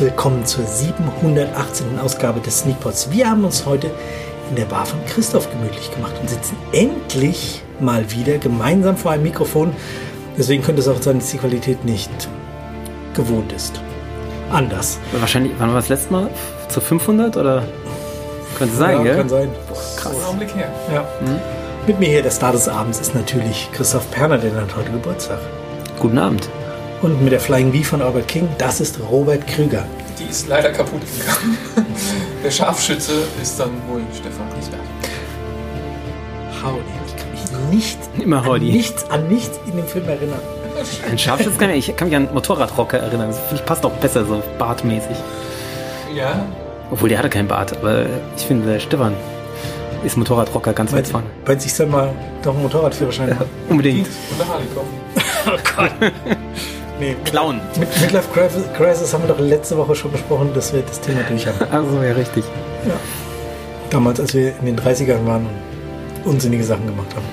herzlich willkommen zur 718. Ausgabe des Sneakpots. Wir haben uns heute in der Bar von Christoph gemütlich gemacht und sitzen endlich mal wieder gemeinsam vor einem Mikrofon. Deswegen könnte es auch sein, dass die Qualität nicht gewohnt ist. Anders. Wahrscheinlich, wann war das letzte Mal? Zu 500 oder? Könnte sein, ja, gell? kann sein. Krass. So Augenblick her. Ja. Mit mir hier der Star des Abends ist natürlich Christoph Perner, der hat heute Geburtstag. Guten Abend. Und mit der Flying V von Albert King, das ist Robert Krüger. Die ist leider kaputt gegangen. Der Scharfschütze ist dann wohl Stefan Giesbert. Howdy. Ich kann mich nicht Immer an nichts, an nichts in dem Film erinnern. Ein Scharfschütz kann ich, ich kann mich an Motorradrocker erinnern. Das finde ich passt auch besser so bartmäßig. Ja, Obwohl der hatte keinen Bart, aber ich finde der Stefan ist Motorradrocker ganz weit vorne. meinst du, ich soll mal doch einen Motorradführerschein machen? Unbedingt. und eine Harley kaufen. Oh Gott. nee, Klauen. mit Midlife Crisis- Crisis haben wir doch letzte Woche schon besprochen, dass wir das Thema durch haben. Also ja, richtig. Damals, als wir in den 30ern waren und unsinnige Sachen gemacht haben.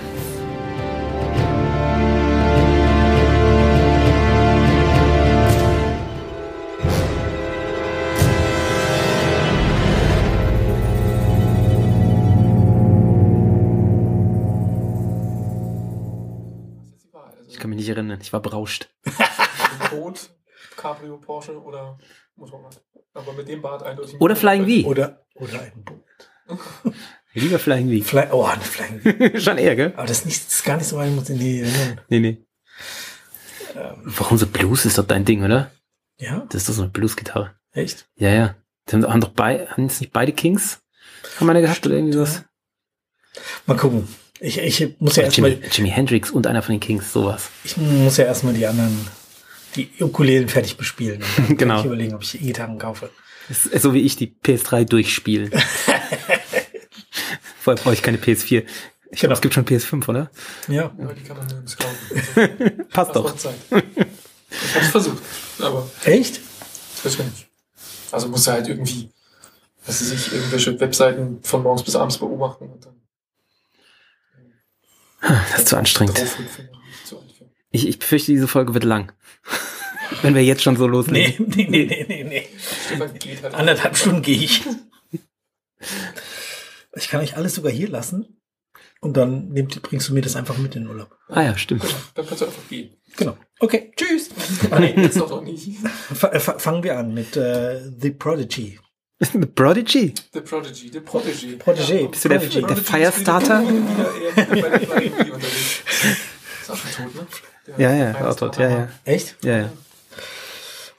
Ich kann mich nicht erinnern. Ich war berauscht. Boot, Cabrio, Porsche oder Motorrad. Aber mit dem Bart eindeutig. Oder Flying V. Oder, oder ein Boot. Lieber Flying Fly oh, eine Flying V. Schon eher, gell? Aber das ist, nicht, das ist gar nicht so weit, muss in die erinnern. Nee, nee. Warum so Blues ist doch dein Ding, oder? Ja, Das ist doch so eine Blues-Gitarre. echt? Ja, ja. Die haben, haben doch bei, haben jetzt nicht beide Kings? Haben eine gehabt oder irgendwie sowas? Mal gucken. Ich, ich muss ja erstmal, Jimi Hendrix und einer von den Kings, sowas. ich muss ja erstmal die anderen, die Ukulelen fertig bespielen. Und dann Genau. Ich überlegen, ob ich E-Gitarren kaufe. So wie ich die PS3 durchspielen. Vorher brauche ich keine PS4. Ich glaube, Genau. es gibt schon PS5, oder? Ja. Aber die kann man nirgends kaufen. Passt Das doch. Ich hab's versucht, aber Echt? das nicht. Also muss er halt irgendwie, dass sie sich irgendwelche Webseiten von morgens bis abends beobachten und dann Das ist zu anstrengend. draufhüpfen. Ich, ich befürchte, diese Folge wird lang. Wenn wir jetzt schon so loslegen. Nee, nee, nee, nee, nee, nee. Stefan geht halt. Anderthalb Stunden gehe ich. Ich kann euch alles sogar hier lassen. Und dann nehmt, bringst du mir das einfach mit in den Urlaub. Ah ja, stimmt. Dann kannst du einfach gehen. Genau. Okay, tschüss. Ah, nee, jetzt doch noch nicht. F f- fangen wir an mit äh, The Prodigy. The Prodigy. The Prodigy, The Prodigy. Prodigy. Bist du der, Prodigy. der Firestarter? Wieder eher bei der Flying V unterwegs. Ist auch schon tot, ne? Ja, ja, Firestarter. Auto, ja, ja. Echt? Ja, ja.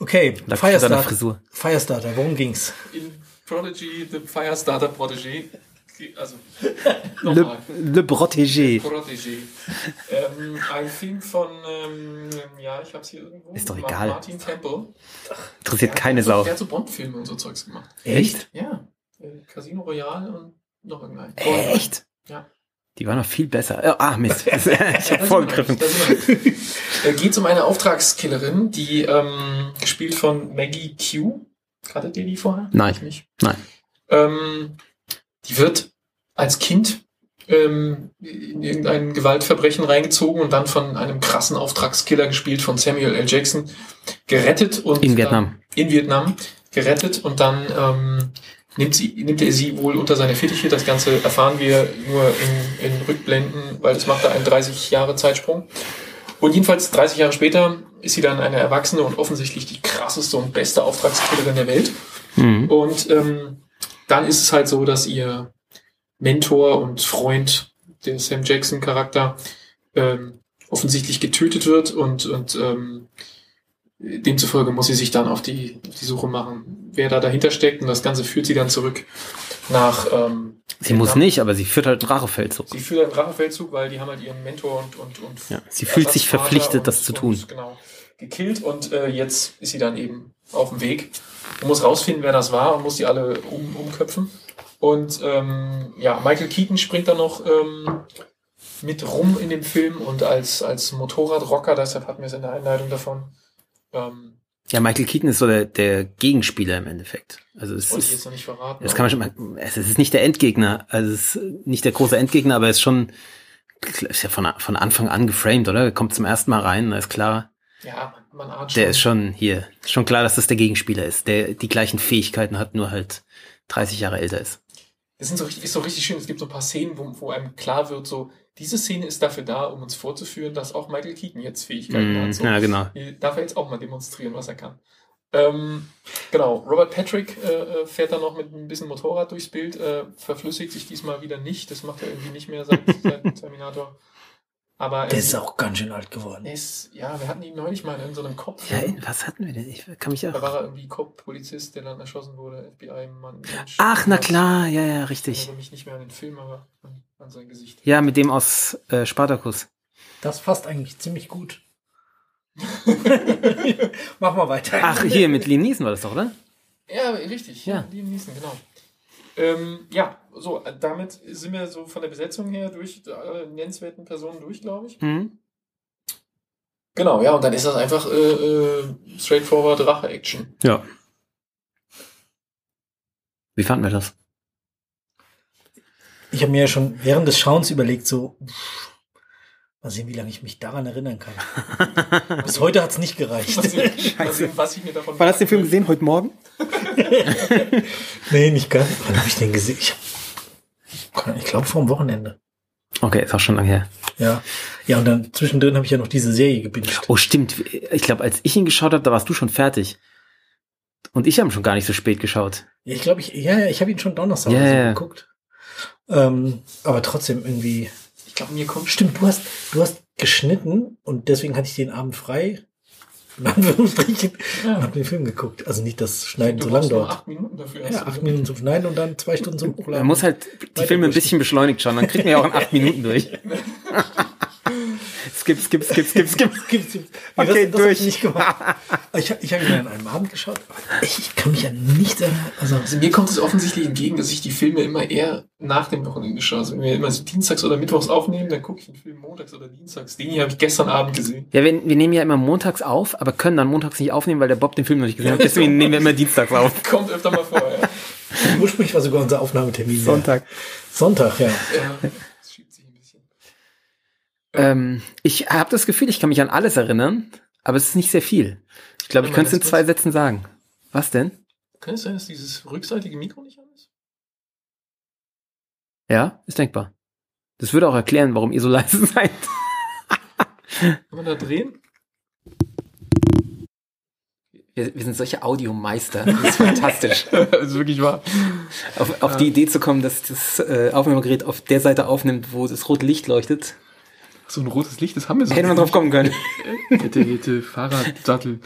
Okay, deiner Firestarter. Frisur. Firestarter, worum ging's? In Prodigy, The Firestarter Prodigy. Also, Le, nochmal. Le Protégé. Prodigy. ähm, ein Film von, ähm, ja, ich hab's hier irgendwo. Ist doch egal. Martin Temple. Interessiert Der keine hat so, Sau. Der hat so Bond-Filme und so Zeugs gemacht. Echt? Ja. Äh, Casino Royale und noch irgendein. Echt? Ja. Die waren noch viel besser. Ah, Mist. ich hab vorgegriffen. Geht um eine Auftragskillerin, die ähm, gespielt von Maggie Q. Hattet ihr die vorher? Nein. Ich nicht. Nein. Ähm, die wird als Kind ähm, in irgendein Gewaltverbrechen reingezogen und dann von einem krassen Auftragskiller gespielt von Samuel L. Jackson gerettet und In Vietnam. In Vietnam gerettet und dann ähm, nimmt, sie, nimmt er sie wohl unter seine Fittiche. Das Ganze erfahren wir nur in, in Rückblenden, weil das macht da einen 30 Jahre Zeitsprung. Und jedenfalls 30 Jahre später ist sie dann eine Erwachsene und offensichtlich die krasseste und beste Auftragskillerin der Welt. Mhm. Und ähm, dann ist es halt so, dass ihr Mentor und Freund, der Sam Jackson Charakter, ähm, offensichtlich getötet wird und, und ähm, demzufolge muss sie sich dann auf die, auf die Suche machen, wer da dahinter steckt. Und das Ganze führt sie dann zurück nach. Ähm, Sie muss Vietnam. nicht, aber sie führt halt einen Rachefeldzug. Sie führt einen Rachefeldzug, weil die haben halt ihren Mentor und und und Ja, sie fühlt sich verpflichtet, und, das zu tun. Und, genau, gekillt und äh, jetzt ist sie dann eben auf dem Weg und muss rausfinden, wer das war und muss die alle um, umköpfen. Und ähm, ja, Michael Keaton springt da noch ähm, mit rum in dem Film und als, als Motorradrocker, deshalb hatten wir es in der Einleitung davon. Ähm, Ja, Michael Keaton ist so der, der Gegenspieler im Endeffekt. Also es wollte ich jetzt ist, noch nicht verraten. das kann man schon mal, es ist nicht der Endgegner, also es ist nicht der große Endgegner, aber es ist schon, ist ja von, von Anfang an geframed, oder? Er kommt zum ersten Mal rein, da ist klar, Ja, man, man ahnt Der ist schon hier. Ist schon klar, dass das der Gegenspieler ist, der die gleichen Fähigkeiten hat, nur halt 30 Jahre älter ist. Das sind so richtig, ist so richtig schön. Es gibt so ein paar Szenen, wo, wo einem klar wird, so, diese Szene ist dafür da, um uns vorzuführen, dass auch Michael Keaton jetzt Fähigkeiten Mm, hat. So. ja, genau. Die Darf er jetzt auch mal demonstrieren, was er kann. Ähm, genau, Robert Patrick äh, äh, fährt dann noch mit ein bisschen Motorrad durchs Bild, äh, verflüssigt sich diesmal wieder nicht. Das macht er irgendwie nicht mehr seit, seit Terminator. Aber er Der ist auch ganz schön alt geworden. ist, ja, wir hatten ihn neulich mal in so einem Kopf. Ja, was hatten wir denn? Ich kann mich Da auch. war er irgendwie Cop-Polizist, der dann erschossen wurde, FBI-Mann. Ach, na klar, ja, ja, Ich richtig. erinnere mich nicht mehr an den Film, aber an, an sein Gesicht. Ja, mit dem aus äh, Spartacus. Das passt eigentlich ziemlich gut. Mach mal weiter. Ach, hier mit Liam Neeson war das doch, oder? Ja, richtig. Ja. Ja, Liam Neeson, genau. Ähm, ja, so, äh, damit sind wir so von der Besetzung her durch alle nennenswerten Personen durch, glaube ich. Mhm. Genau, ja, und dann ist das einfach äh, äh, straightforward Rache-Action. Ja. Wie fanden wir das? Ich habe mir ja schon während des Schauens überlegt, so, pff, mal sehen, wie lange ich mich daran erinnern kann. Bis heute hat's nicht gereicht. Was, ich- was, ich- was ich mir davon Wann hast du den Film gesehen? Heute Morgen? nee, nicht ganz. Wann habe ich den gesehen? Ich, ich glaube vor dem Wochenende. Okay, ist auch schon lange her. Ja. Ja, und dann zwischendrin habe ich ja noch diese Serie gebinged. Oh, stimmt. Ich glaube, als ich ihn geschaut habe, da warst du schon fertig. Und ich habe schon gar nicht so spät geschaut. Ja, ich glaube, ich, ja, ja, ich habe ihn schon Donnerstag oder so geguckt. Ähm, aber trotzdem irgendwie. Ich glaube, mir kommt Stimmt, du hast, du hast geschnitten und deswegen hatte ich den Abend frei. In Anführungsstrichen. Und Ja. habe den Film geguckt. Also nicht, dass Schneiden Du so lang dauert. acht Minuten dafür. Ja, acht. Minuten zum Schneiden und dann zwei Stunden zum Hochladen. Man muss halt die Filme ein bisschen beschleunigt schauen, dann kriegt man ja auch in acht Minuten durch. skip, skip, skip, skip, skip. Gibt's, nee, Okay, das, das ich durch. nicht gemacht. Ich, hab- ich habe ihn an einem Abend geschaut. Ich, ich kann mich ja nicht erinnern. Also, Also mir kommt es offensichtlich entgegen, dass ich die Filme immer eher nach dem Wochenende schaue. Also wenn wir immer so dienstags oder mittwochs aufnehmen, dann gucke ich den Film montags oder dienstags. Den hier habe ich gestern Abend gesehen. Ja, wir, wir nehmen ja immer montags auf, aber können dann montags nicht aufnehmen, weil der Bob den Film noch nicht gesehen hat. Deswegen nehmen wir immer dienstags auf. Kommt öfter mal vor, ja. ursprünglich war sogar unser Aufnahmetermin. Sonntag. Sonntag, ja. ja. Das schiebt sich ein bisschen. Ähm, ich habe das Gefühl, ich kann mich an alles erinnern, aber es ist nicht sehr viel. Ich glaube, ich könnte es in zwei. Sätzen sagen. Was denn? Kann es sein, dass dieses rückseitige Mikro nicht an ist? Ja, ist denkbar. Das würde auch erklären, warum ihr so leise seid. Kann man da drehen? Wir, wir sind solche Audiomeister. Das ist fantastisch. das ist wirklich wahr. Auf, auf die Idee zu kommen, dass das äh, Aufnahmegerät auf der Seite aufnimmt, wo das rote Licht leuchtet. So ein rotes Licht, das haben wir so. Hätte man drauf kommen können. Hätte, hätte, Fahrradsattel.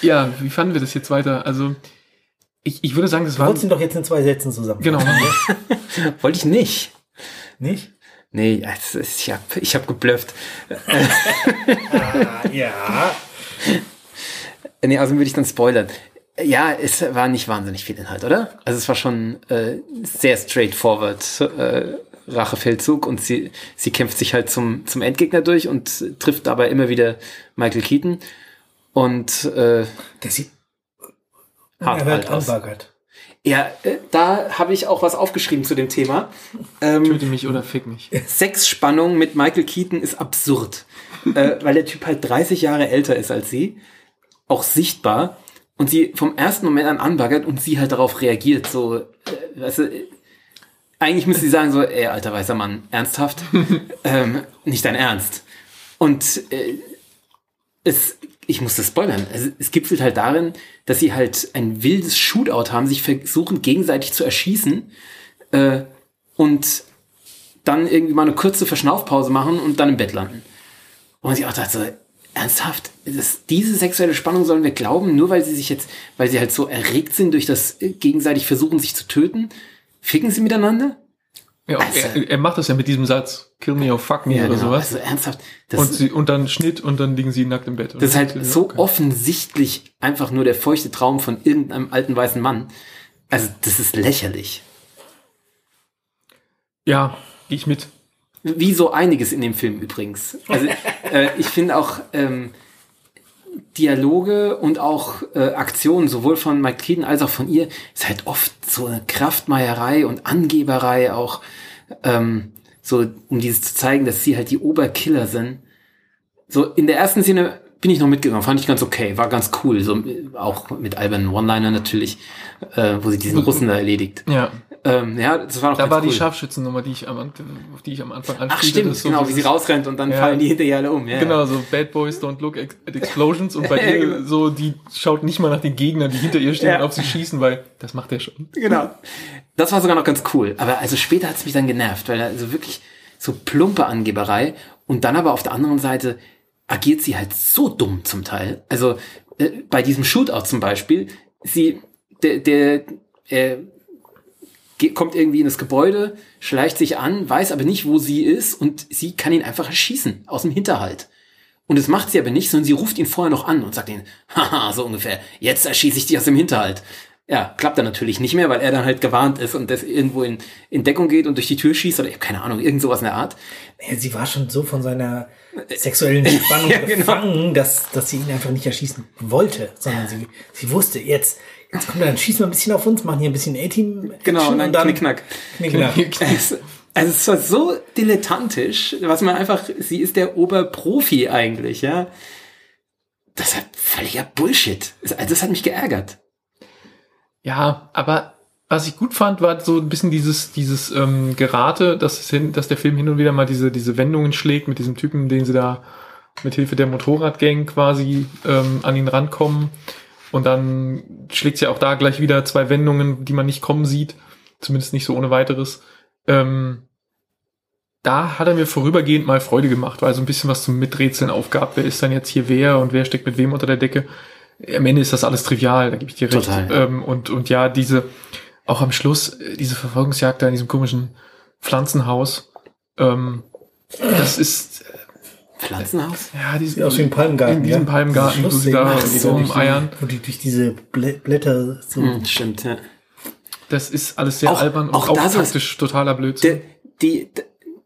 Ja, wie fanden wir das jetzt weiter? Also, ich, ich würde sagen, das Du war. wolltest ihn doch jetzt in zwei Sätzen zusammen. Genau. Wollte ich nicht. Nicht? Nee, ist- ich hab, ich hab geblufft. Ah, ja. Nee, also würde ich dann spoilern. Ja, es war nicht wahnsinnig viel Inhalt, oder? Also es war schon äh, sehr straightforward äh, Rachefeldzug und sie, sie kämpft sich halt zum, zum Endgegner durch und trifft dabei immer wieder Michael Keaton und äh, Der sieht Hart er wird alt aus. anbaggert. ja, äh, da habe ich auch was aufgeschrieben zu dem Thema. Ähm, Töte mich oder fick mich. Sexspannung mit Michael Keaton ist absurd, äh, weil der Typ halt 30 Jahre älter ist als sie, auch sichtbar und sie vom ersten Moment an anbaggert und sie halt darauf reagiert, so, äh, weißt du, eigentlich müsste sie sagen so, ey, alter weißer Mann, ernsthaft, ähm, nicht dein Ernst. Und äh, es, ich muss das spoilern, also, es gipfelt halt darin, dass sie halt ein wildes Shootout haben, sich versuchen gegenseitig zu erschießen äh, und dann irgendwie mal eine kurze Verschnaufpause machen und dann im Bett landen. Und ich auch dachte so, ernsthaft, das, diese sexuelle Spannung sollen wir glauben, nur weil sie sich jetzt, weil sie halt so erregt sind durch das äh, gegenseitig versuchen, sich zu töten, ficken sie miteinander? Ja, Also- er, er macht das ja mit diesem Satz, kill me or fuck me oder sowas. Also ernsthaft, und, sie, und dann Schnitt und dann liegen sie nackt im Bett. das ist halt so offensichtlich einfach nur der feuchte Traum von irgendeinem alten weißen Mann. Also das ist lächerlich. Ja, geh ich mit. Wie so einiges in dem Film übrigens. Also äh, ich finde auch ähm, Dialoge und auch äh, Aktionen sowohl von Mike Keaton als auch von ihr ist halt oft so eine Kraftmeierei und Angeberei auch ähm, so um dieses zu zeigen, dass sie halt die Oberkiller sind. So in der ersten Szene bin ich noch mitgegangen, fand ich ganz okay, war ganz cool, so auch mit albernen One-Liner natürlich, äh, wo sie diesen Russen da erledigt. Ja. Ähm, ja, das war noch Da war cool. die Scharfschützennummer, die ich am, auf die ich am Anfang Ach anspiele. stimmt, so genau, wie sie rausrennt und dann Ja. fallen die hinterher alle um. Ja, Genau, so Bad Boys Don't Look at Explosions und bei ihr genau. so, die schaut nicht mal nach den Gegnern, die hinter ihr stehen Ja. und auf sie schießen, weil das macht er schon. Genau. Das war sogar noch ganz cool. Aber also später hat es mich dann genervt, weil also wirklich so plumpe Angeberei und dann aber auf der anderen Seite agiert sie halt so dumm zum Teil. Also äh, bei diesem Shootout zum Beispiel, sie, der, der äh, kommt irgendwie in das Gebäude, schleicht sich an, weiß aber nicht, wo sie ist und sie kann ihn einfach erschießen aus dem Hinterhalt. Und das macht sie aber nicht, sondern sie ruft ihn vorher noch an und sagt ihn, haha, so ungefähr, jetzt erschieße ich dich aus dem Hinterhalt. Ja, klappt dann natürlich nicht mehr, weil er dann halt gewarnt ist und das irgendwo in, in Deckung geht und durch die Tür schießt oder ich hab keine Ahnung, irgend sowas in der Art. Sie war schon so von seiner sexuellen Spannung Ja, genau. gefangen, dass, dass sie ihn einfach nicht erschießen wollte, sondern sie, sie wusste, jetzt, jetzt kommt er, dann schießen wir ein bisschen auf uns, machen hier ein bisschen A-Team. Genau, und dann Knickknack. Knickknack. Es, also es war so dilettantisch, was man einfach, sie ist der Oberprofi eigentlich, ja. Das hat völliger Bullshit. Also das hat mich geärgert. Ja, aber was ich gut fand, war so ein bisschen dieses, dieses ähm, Gerate, dass, es hin, dass der Film hin und wieder mal diese, diese Wendungen schlägt mit diesem Typen, den sie da mit Hilfe der Motorradgang quasi ähm, an ihn rankommen. Und dann schlägt sie auch da gleich wieder zwei Wendungen, die man nicht kommen sieht. Zumindest nicht so ohne weiteres. Ähm, da hat er mir vorübergehend mal Freude gemacht, weil so ein bisschen was zum Miträtseln aufgab. Wer ist dann jetzt hier wer und wer steckt mit wem unter der Decke? Am Ende ist das alles trivial, da gebe ich dir recht. Total. Ähm, und, und ja, diese, auch am Schluss, äh, diese Verfolgungsjagd da in diesem komischen Pflanzenhaus, ähm, das ist, Pflanzenhaus? ja, diese, Sieht aus wie ein Palmgarten. in diesem ja? Palmgarten, wo sie da die rumeiern. Wo die durch diese Blä Blätter so. Hm, stimmt, ja. Das ist alles sehr Auch- albern und auch auch, taktisch totaler Blödsinn. Der, die, d-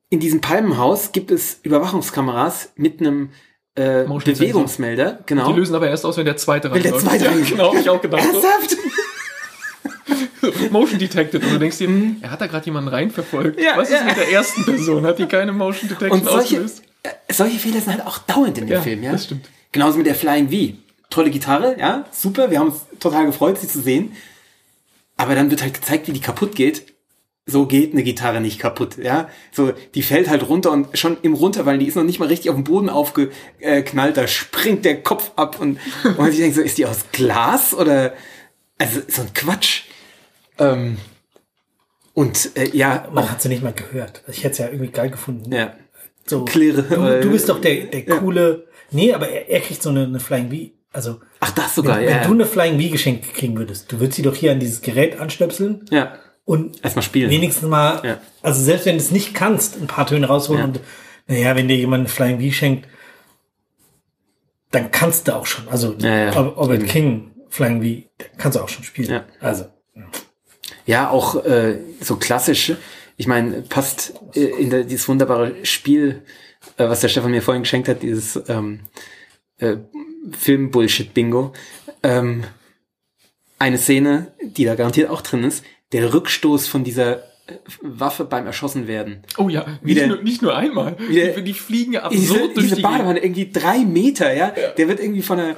in diesem Palmenhaus gibt es Überwachungskameras mit einem äh, Bewegungsmelder. Genau. Die lösen aber erst aus, wenn der zweite Wenn der zweite ja. Genau, hab ich auch gedacht. Ernsthaft? Motion Detected. Und du denkst dir, er hat da gerade jemanden reinverfolgt. Mhm. Ja, Was ist ja. mit der ersten Person? Hat die keine Motion Detection Und solche, ausgelöst? Solche Fehler sind halt auch dauernd in dem Ja, Film, ja. das stimmt. Genauso mit der Flying V. Tolle Gitarre, ja, super. Wir haben uns total gefreut, sie zu sehen. Aber dann wird halt gezeigt, wie die kaputt geht. So geht eine Gitarre nicht kaputt, ja. So, die fällt halt runter und schon im Runterfallen, die ist noch nicht mal richtig auf den Boden aufgeknallt, da springt der Kopf ab und, und man sich denkt so, ist die aus Glas oder, also, so ein Quatsch. Ähm, und, äh, ja, Man hat sie nicht mal gehört. Ich hätte es ja irgendwie geil gefunden. ja. So, Klirre, du, du bist doch der, der coole. Nee, aber er, er kriegt so eine, eine Flying V. Also, Ach, das wenn, sogar, wenn ja. du eine Flying V geschenkt kriegen würdest, du würdest sie doch hier an dieses Gerät anstöpseln ja. und Erstmal spielen. wenigstens mal, Ja. also selbst wenn du es nicht kannst, ein paar Töne rausholen Ja. und naja, wenn dir jemand eine Flying V schenkt, dann kannst du auch schon. Also Ja, ja, Orbit eben. King Flying V, kannst du auch schon spielen. Ja. Also. Ja, auch äh, so klassisch. Ich meine, passt äh, in der, dieses wunderbare Spiel, äh, was der Stefan mir vorhin geschenkt hat, dieses ähm, äh, Film-Bullshit-Bingo. Ähm, eine Szene, die da garantiert auch drin ist, der Rückstoß von dieser äh, Waffe beim Erschossen werden. Oh ja, nicht, der- nur, nicht nur einmal. wie der- die, die fliegen ja Diese, absurd durch diese die Badewanne, irgendwie drei Meter, ja? Der wird irgendwie von einer,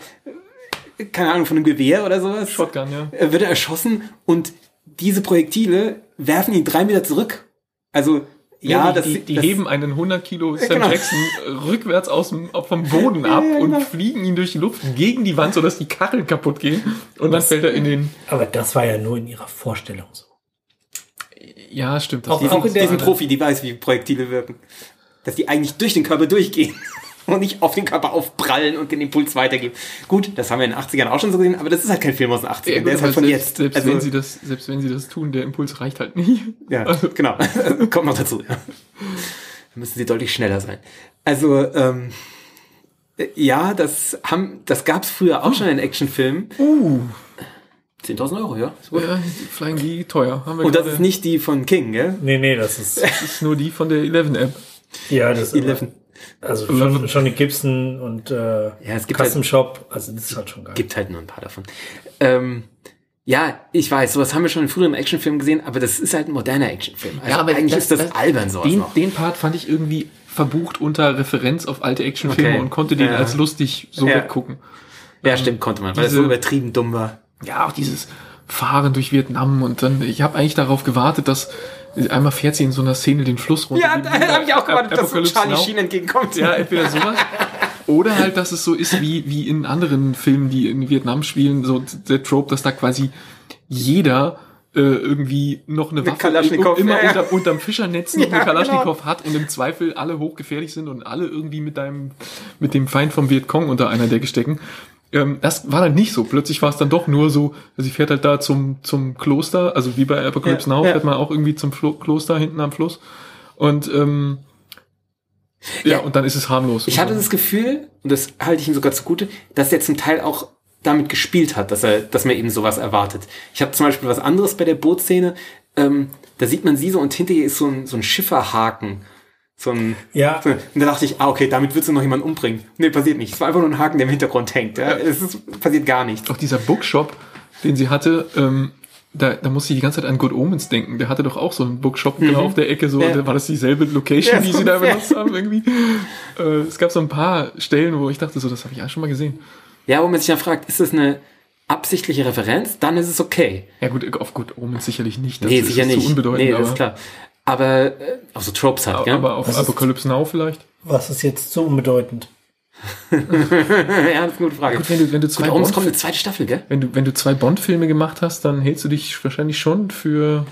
keine Ahnung, von einem Gewehr oder sowas. Shotgun, ja. wird er erschossen und diese Projektile werfen ihn drei Meter zurück. Also, ja, die, das, die, die das heben einen 100 Kilo Sam genau. Jackson äh, rückwärts aus dem, vom Boden ab Ja, ja, und genau. fliegen ihn durch die Luft gegen die Wand, sodass die Kacheln kaputt gehen. Und dann fällt er in den. Aber das war ja nur in ihrer Vorstellung so. Ja, stimmt. Das Auch- die, auch in der- Profi, die weiß, wie Projektile wirken. Dass die eigentlich durch den Körper durchgehen und nicht auf den Körper aufprallen und den Impuls weitergeben. Gut, das haben wir in den 80ern auch schon so gesehen, aber das ist halt kein Film aus den 80ern. Ja, gut, der ist halt von selbst, jetzt. Selbst, also, wenn sie das, selbst wenn sie das tun, der Impuls reicht halt nicht. Ja, Also- genau. Kommt noch dazu. Ja. Da müssen sie deutlich schneller sein. Also, ähm, äh, ja, das haben, das gab's früher auch schon in Actionfilmen. Uh. 10.000 Euro, ja. Ja, Flying V, teuer. Haben wir Und das ist nicht die von King, gell? Nee, nee, das ist, das ist nur die von der 11-App. ja, das ist, 11. also schon, Johnny Gibson und, äh, Ja, es gibt Custom Shop, also das ist halt schon geil. Gibt halt nur ein paar davon. Ähm, Ja, ich weiß, sowas haben wir schon in früheren Actionfilmen gesehen, aber das ist halt ein moderner Actionfilm. Also Ja, aber eigentlich das- ist das, das- albern sowas Den, den Part fand ich irgendwie verbucht unter Referenz auf alte Actionfilme Okay. und konnte den Ja. als lustig so Ja. weggucken. Ja, stimmt, konnte man, weil es diese- so übertrieben dumm war. Ja, auch dieses Fahren durch Vietnam und dann, ich habe eigentlich darauf gewartet, dass einmal fährt sie in so einer Szene den Fluss runter. Ja, da habe ich auch gewartet, dass so Charlie Now. Sheen entgegenkommt. Ja, entweder sowas. Oder halt, dass es so ist wie, wie in anderen Filmen, die in Vietnam spielen, so der Trope, dass da quasi jeder äh, irgendwie noch eine Mit Waffe Kalaschnikow, immer ja, unter, unterm Fischernetz noch Ja, eine Kalaschnikow hat und im Zweifel alle hochgefährlich sind und alle irgendwie mit deinem, mit dem Feind vom Vietcong unter einer Decke stecken. Ähm, das war dann nicht so. Plötzlich war es dann doch nur so, sie fährt halt da zum, zum Kloster, also wie bei Apocalypse Ja, Now ja. fährt man auch irgendwie zum Flo Kloster hinten am Fluss. Und ähm, ja, Ja. und dann ist es harmlos. Ich hatte das Gefühl, und das halte ich ihm sogar zugute, dass er zum Teil auch damit gespielt hat, dass er, dass man eben sowas erwartet. Ich habe zum Beispiel was anderes bei der Bootszene. Ähm, da sieht man sie so und hinter ihr ist so ein, so ein Schifferhaken. So ein, Ja. so, und da dachte ich, ah, okay, damit wird sie noch jemanden umbringen. Nee, passiert nicht. Es war einfach nur ein Haken, der im Hintergrund hängt. Ja? Es ist, passiert gar nichts. auch dieser Bookshop, den sie hatte, ähm, da, da musste ich die ganze Zeit an Good Omens denken. Der hatte doch auch so einen Bookshop genau auf der Ecke, so, Ja. da war das dieselbe Location, Ja, die so sie da benutzt haben irgendwie. Äh, es gab so ein paar Stellen, wo ich dachte, so, das habe ich ja schon mal gesehen. Ja, wo man sich dann fragt, ist das eine absichtliche Referenz? Dann ist es okay. Ja gut, auf Good Omens sicherlich nicht. Das Nee, ist sicher nicht. zu unbedeutend, nee, ist klar. Aber, äh, auch so Tropes halt, gell? aber auf Was ist- Apocalypse Now vielleicht. Was ist jetzt so unbedeutend? ja, das ist eine gute Frage. Gut, wenn du, wenn du zwei Gut, Bond- kommt eine zweite Staffel, gell? wenn du, wenn du zwei Bond-Filme gemacht hast, dann hältst du dich wahrscheinlich schon für.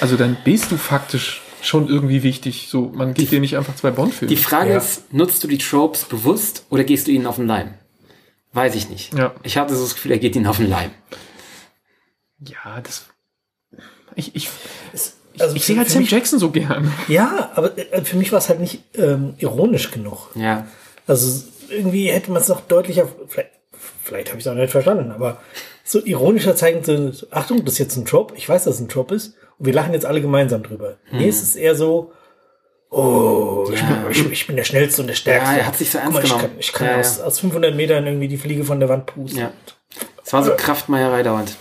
Also dann bist du faktisch schon irgendwie wichtig. So, man gibt dir nicht einfach zwei Bond-Filme. Die Frage Ja. ist, nutzt du die Tropes bewusst oder gehst du ihnen auf den Leim? Weiß ich nicht. Ja. Ich hatte so das Gefühl, er geht ihnen auf den Leim. Ja, das. Ich, ich, Also ich sehe halt Sam mich- Jackson so gern. Ja, aber äh, für mich war es halt nicht ähm, ironisch genug. Ja. Also irgendwie hätte man es noch deutlicher, vielleicht, vielleicht habe ich es auch nicht verstanden, aber so ironischer zeigen, so, so, Achtung, das ist jetzt ein Trope, ich weiß, dass es ein Trope ist, und wir lachen jetzt alle gemeinsam drüber. Nee, es ist eher so, oh, ich, bin, ich, ich bin der Schnellste und der Stärkste. Ja, er hat sich so Guck ernst mal, ich genommen. kann, ich kann Ja, aus, ja. aus 500 Metern irgendwie die Fliege von der Wand pusten. Ja. Es war so Kraftmeierei dauernd.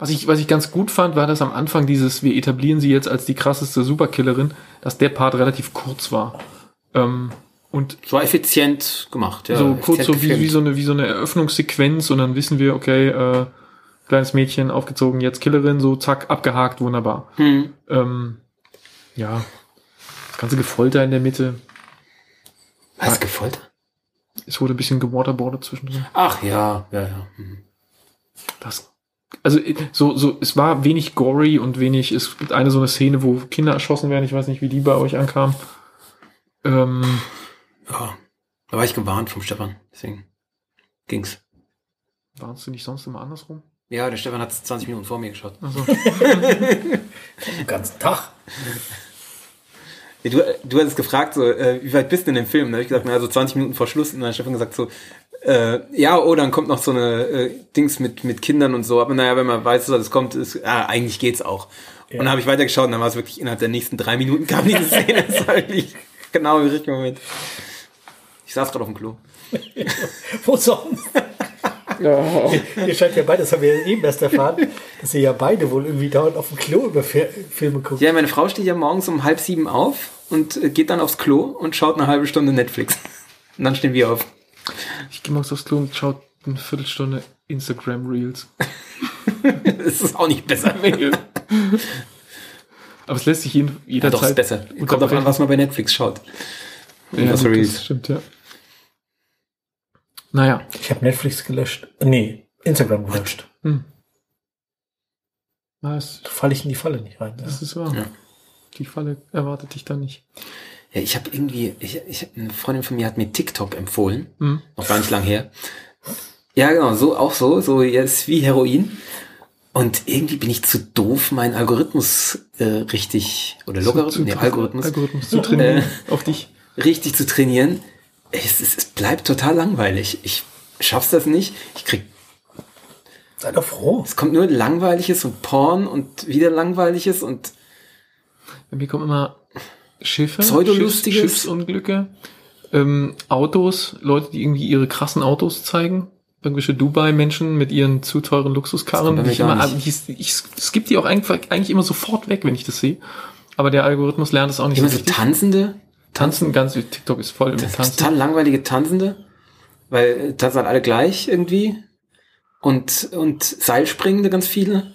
Was ich, was ich ganz gut fand, war, dass am Anfang dieses, wir etablieren sie jetzt als die krasseste Superkillerin, dass der Part relativ kurz war. Ähm, und war effizient gemacht. Ja, so kurz so wie, wie so eine wie so eine Eröffnungssequenz und dann wissen wir, okay, äh, kleines Mädchen aufgezogen, jetzt Killerin, so zack, abgehakt, wunderbar. Hm. Ähm, ja, das ganze Gefolter in der Mitte, Was, gefoltert? es wurde ein bisschen gewaterboardet zwischendrin. Ach ja, ja, ja. Hm. Das, also äh, so, so, es war wenig gory und wenig, es gibt eine so eine Szene, wo Kinder erschossen werden, ich weiß nicht, wie die bei euch ankam. Ähm, Ja. Da war ich gewarnt vom Stefan. Deswegen ging's. warst du nicht sonst immer andersrum? Ja, der Stefan hat 20 Minuten vor mir geschaut. Also, Den ganzen Tag. Du, du hattest gefragt, so, äh, wie weit bist du in dem Film? Da habe ich gesagt, na, so 20 Minuten vor Schluss. Und dann hat Stefan gesagt, so, äh, ja, oh, dann kommt noch so eine äh, Dings mit, mit Kindern und so. Aber naja, wenn man weiß, dass es kommt, ist, ah, eigentlich geht's auch. Und dann habe ich weitergeschaut und dann war es wirklich innerhalb der nächsten drei Minuten kam diese Szene. Das war wirklich genau im richtigen Moment. Ich saß gerade auf dem Klo. Wo sonst? Ihr scheint ja beide, das haben wir ja eben erst erfahren, dass ihr ja beide wohl irgendwie dauernd auf dem Klo über Fi- Filme guckt. Ja, meine Frau steht ja morgens um halb sieben auf und äh, geht dann aufs Klo und schaut eine halbe Stunde Netflix. Und dann stehen wir auf. Ich gehe morgens aufs Klo und schaue eine Viertelstunde Instagram Reels. Das ist auch nicht besser. Aber es lässt sich jeden, Ja, jederzeit. doch, ist besser. Kommt drauf an, was man bei Netflix schaut. Ja, was gut, Reels. das stimmt, ja. Naja, Ich habe Netflix gelöscht. Nee, Instagram gelöscht. na, es, Da falle ich in die Falle nicht rein. Ja. das ist wahr. Ja. Die Falle erwartet dich dann nicht. Ja, ich habe irgendwie, ich, ich, eine Freundin von mir hat mir TikTok empfohlen, Hm. noch gar nicht lang her. Ja, genau, so auch so, so jetzt wie Heroin. Und irgendwie bin ich zu doof, meinen Algorithmus äh, richtig oder Logarithmus, nee, Algorithmus Algorithmus zu trainieren Äh. auf dich. richtig zu trainieren. Es, es, es bleibt total langweilig. Ich schaff's das nicht. Ich krieg, Sei doch froh. es kommt nur langweiliges und Porn und wieder langweiliges und Bei mir kommen immer Schiffe, Pseudolustiges. Schiffs, Schiffsunglücke, ähm, Autos, Leute, die irgendwie ihre krassen Autos zeigen. irgendwelche Dubai-Menschen mit ihren zu teuren Luxuskarren. Ich immer, ich, ich, skippe die auch eigentlich, immer sofort weg, wenn ich das sehe. Aber der Algorithmus lernt es auch nicht Immer so richtig. Tanzende, Tanzen, ganz TikTok ist voll mit Tanzen. total langweilige Tanzende, weil äh, tanzen halt alle gleich irgendwie und und Seilspringende ganz viele.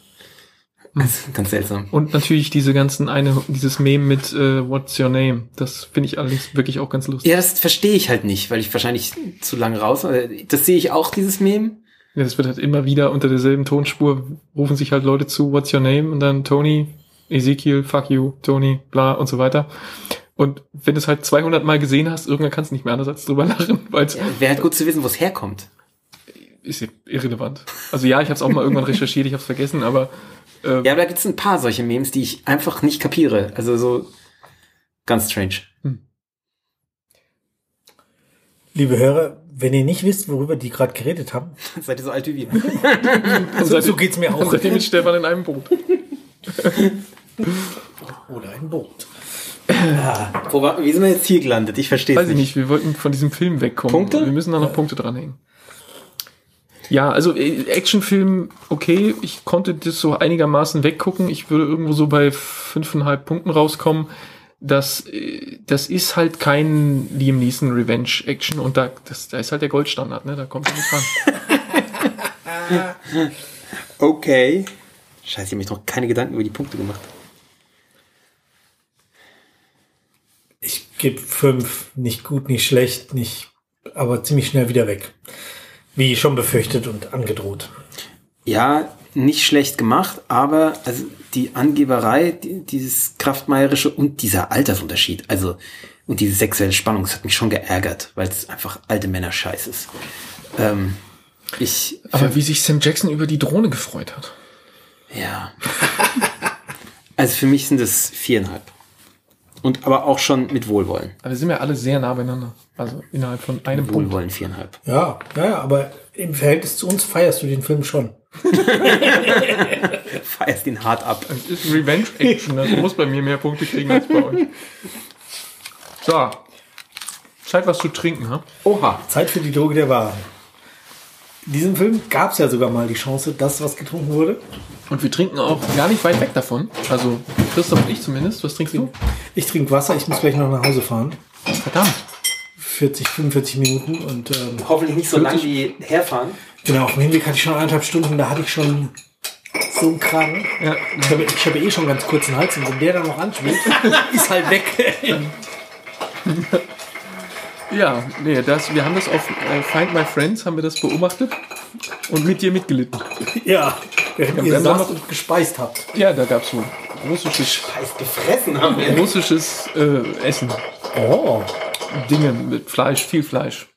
Also, ganz seltsam. Und natürlich diese ganzen eine, dieses Meme mit äh, What's Your Name. Das finde ich allerdings wirklich auch ganz lustig. Ja, das verstehe ich halt nicht, weil ich wahrscheinlich zu lange raus. äh, Das sehe ich auch dieses Meme. Ja, das wird halt immer wieder unter derselben Tonspur rufen sich halt Leute zu, What's Your Name? Und dann Tony, Ezekiel, fuck you, Tony, bla und so weiter. Und wenn du es halt 200 Mal gesehen hast, irgendwann kannst du nicht mehr anders als drüber lachen, weil es Wäre halt gut zu wissen, wo es herkommt. ist irrelevant. Also ja, ich habe es auch mal irgendwann recherchiert, ich habe es vergessen, aber äh, Ja, aber da gibt's ein paar solche Memes, die ich einfach nicht kapiere. Also so ganz strange. Liebe Hörer, wenn ihr nicht wisst, worüber die gerade geredet haben, Seid ihr so alt wie wir? so, so geht's mir auch. seitdem mit Stefan in einem Boot. Oder ein Boot. Wo war, wie sind wir jetzt hier gelandet? Ich verstehe Weiß ich nicht, wir wollten von diesem Film wegkommen. Punkte? Wir müssen da noch Punkte dranhängen. Ja, also äh, Actionfilm, okay, ich konnte das so einigermaßen weggucken. Ich würde irgendwo so bei fünfeinhalb Punkten rauskommen. Das, äh, das ist halt kein Liam Neeson Revenge Action und da, das, da ist halt der Goldstandard, ne? Da kommt er nicht ran. Okay. Scheiße, ich habe mich noch keine Gedanken über die Punkte gemacht. Ich gebe fünf. Nicht gut, nicht schlecht, nicht, aber ziemlich schnell wieder weg. Wie schon befürchtet und angedroht. Ja, nicht schlecht gemacht, aber also die Angeberei, die, dieses Kraftmeierische und dieser Altersunterschied, also und diese sexuelle Spannung, das hat mich schon geärgert, weil es einfach alte Männer scheiß ist. Ähm, ich, Aber wie sich Sam Jackson über die Drohne gefreut hat. ja. also für mich sind es viereinhalb. Und aber auch schon mit Wohlwollen. Aber wir sind ja alle sehr nah beieinander. Also innerhalb von einem Punkt. Wohlwollen viereinhalb. Ja, ja, ja, aber im Verhältnis zu uns feierst du den Film schon. Feierst ihn hart ab. Es ist Revenge Action, das muss bei mir mehr Punkte kriegen als bei euch. So. Zeit was zu trinken, ha? Oha. Zeit für die Droge der Wahl. In diesem Film gab es ja sogar mal die Chance, dass was getrunken wurde. Und wir trinken auch gar nicht weit weg davon. Also Christoph und ich zumindest. Was trinkst du? Ich trinke Wasser, ich muss gleich noch nach Hause fahren. Verdammt. 40, 45 Minuten und ähm, Hoffentlich nicht so lang wie herfahren. genau, auf dem Hinweg hatte ich schon eineinhalb Stunden, da hatte ich schon so einen Kragen. Ja. Ich habe, ich habe eh schon ganz kurzen Hals und wenn der dann noch anschwillt, ist halt weg. Ja, nee, das, wir haben das auf äh, Find My Friends, haben wir das beobachtet und mit dir mitgelitten. ja, während ihr saßt und gespeist habt. Ja, da gab's so russisches, Heiß gefressen haben wir. russisches äh, Essen. Oh, Dinge mit Fleisch, viel Fleisch.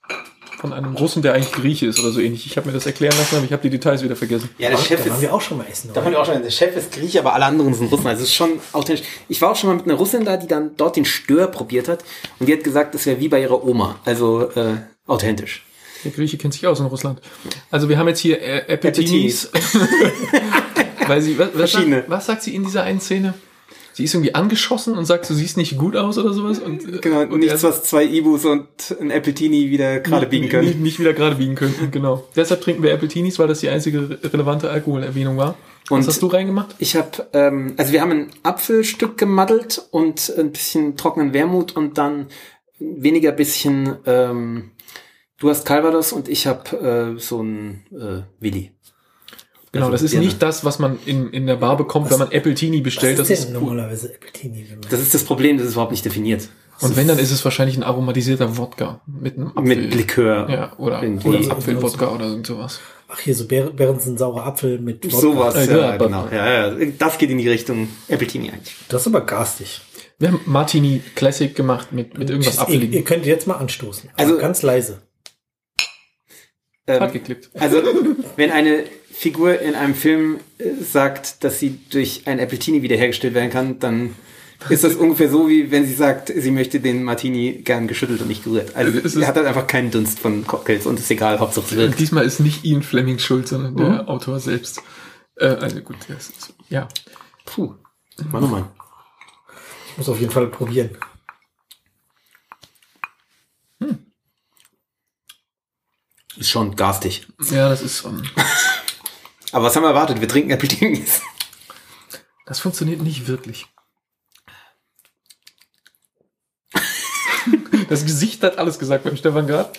Von einem Russen, der eigentlich Grieche ist oder so ähnlich. Ich habe mir das erklären lassen, aber ich habe die Details wieder vergessen. Ja, der Chef da waren ist wir auch schon mal essen. Da waren wir auch schon, der Chef ist Grieche, aber alle anderen sind Russen. Also es ist schon authentisch. Ich war auch schon mal mit einer Russin da, die dann dort den Stör probiert hat. Und die hat gesagt, das wäre wie bei ihrer Oma. Also äh, authentisch. Der Grieche kennt sich aus in Russland. Also wir haben jetzt hier äh, Appetinis. Weil sie, was, was, Verschiedene. sagt, was sagt sie in dieser einen Szene? Sie ist irgendwie angeschossen und sagt, du siehst nicht gut aus oder sowas. Und, äh, Genau, und nichts, was zwei Ibus und ein Appletini wieder gerade biegen Nicht, können. nicht wieder gerade biegen könnten, genau. Deshalb trinken wir Appletinis, weil das die einzige re- relevante Alkoholerwähnung war. Und- Was hast du reingemacht? Ich habe, ähm, also wir haben ein Apfelstück gemaddelt und ein bisschen trockenen Wermut und dann weniger bisschen, ähm, du hast Calvados und ich habe äh, so ein äh, Willi. Genau, Also das ist Birne. nicht das, was man in, in der Bar bekommt, wenn man Appletini bestellt. Was Das ist ist denn gut. normalerweise Appletini? wenn man- Das ist das Problem, das ist überhaupt nicht definiert. Und wenn, dann ist es wahrscheinlich ein aromatisierter Wodka mit einem Apfel. Mit Likör. Ja, oder, oder Apfelwodka oder irgend sowas. Ach, hier so Behrensen saurer Apfel mit Wodka. Sowas, Äh, ja, ja, aber- genau. Ja, ja, das geht in die Richtung Appletini eigentlich. Das ist aber garstig. Wir haben Martini Classic gemacht mit, mit irgendwas ihr, ihr Apfeligem. könnt jetzt mal anstoßen. Also- ganz leise. Hat Ähm, geklippt. also, wenn eine Figur in einem Film äh, sagt, dass sie durch ein Appletini wiederhergestellt werden kann, dann ist das ungefähr so, wie wenn sie sagt, sie möchte den Martini gern geschüttelt und nicht gerührt. Also, Es sie hat halt einfach keinen Dunst von Cocktails und ist egal, Hauptsache es wirkt. Diesmal ist nicht Ian Fleming schuld, sondern der Autor selbst. Äh, also gut, das ist, ja. Puh. Mann, oh Mann. Ich muss auf jeden Fall probieren. Ist schon garstig. Ja, das ist, ähm, Aber was haben wir erwartet? Wir trinken Apple Dings. das funktioniert nicht wirklich. Das Gesicht hat alles gesagt beim Stefan gerade.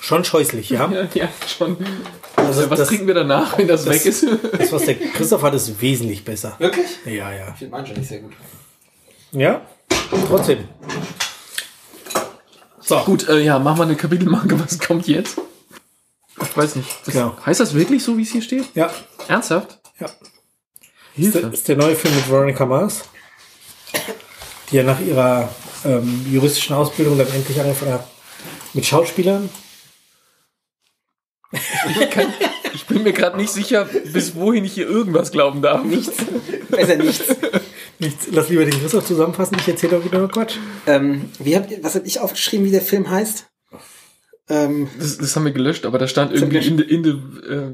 Schon scheußlich, ja. Ja, ja, schon. Also was das, trinken wir danach, wenn das, das- weg ist? das, was der Christoph hat, ist wesentlich besser. Wirklich? Ja, ja. Ich finde meinen schon nicht sehr gut. Ja, trotzdem. So, Gut, äh, ja, mach mal eine Kapitelmarke, was kommt jetzt? Ich weiß nicht. Das, Genau. Heißt das wirklich so, wie es hier steht? Ja, Ernsthaft? ja. Ist der, Hilfe. ist der neue Film mit Veronica Mars, die ja nach ihrer ähm, juristischen Ausbildung dann endlich angefangen hat mit Schauspielern. Ich bin mir gerade nicht sicher, bis wohin ich hier irgendwas glauben darf. Nichts. Besser nichts. Nichts, lass lieber den Christoph zusammenfassen, ich erzähle doch wieder nur Quatsch. ähm, wie habt ihr, was habt ich aufgeschrieben, wie der Film heißt? Ähm, Das, das haben wir gelöscht, aber da stand irgendwie in the, in the, äh,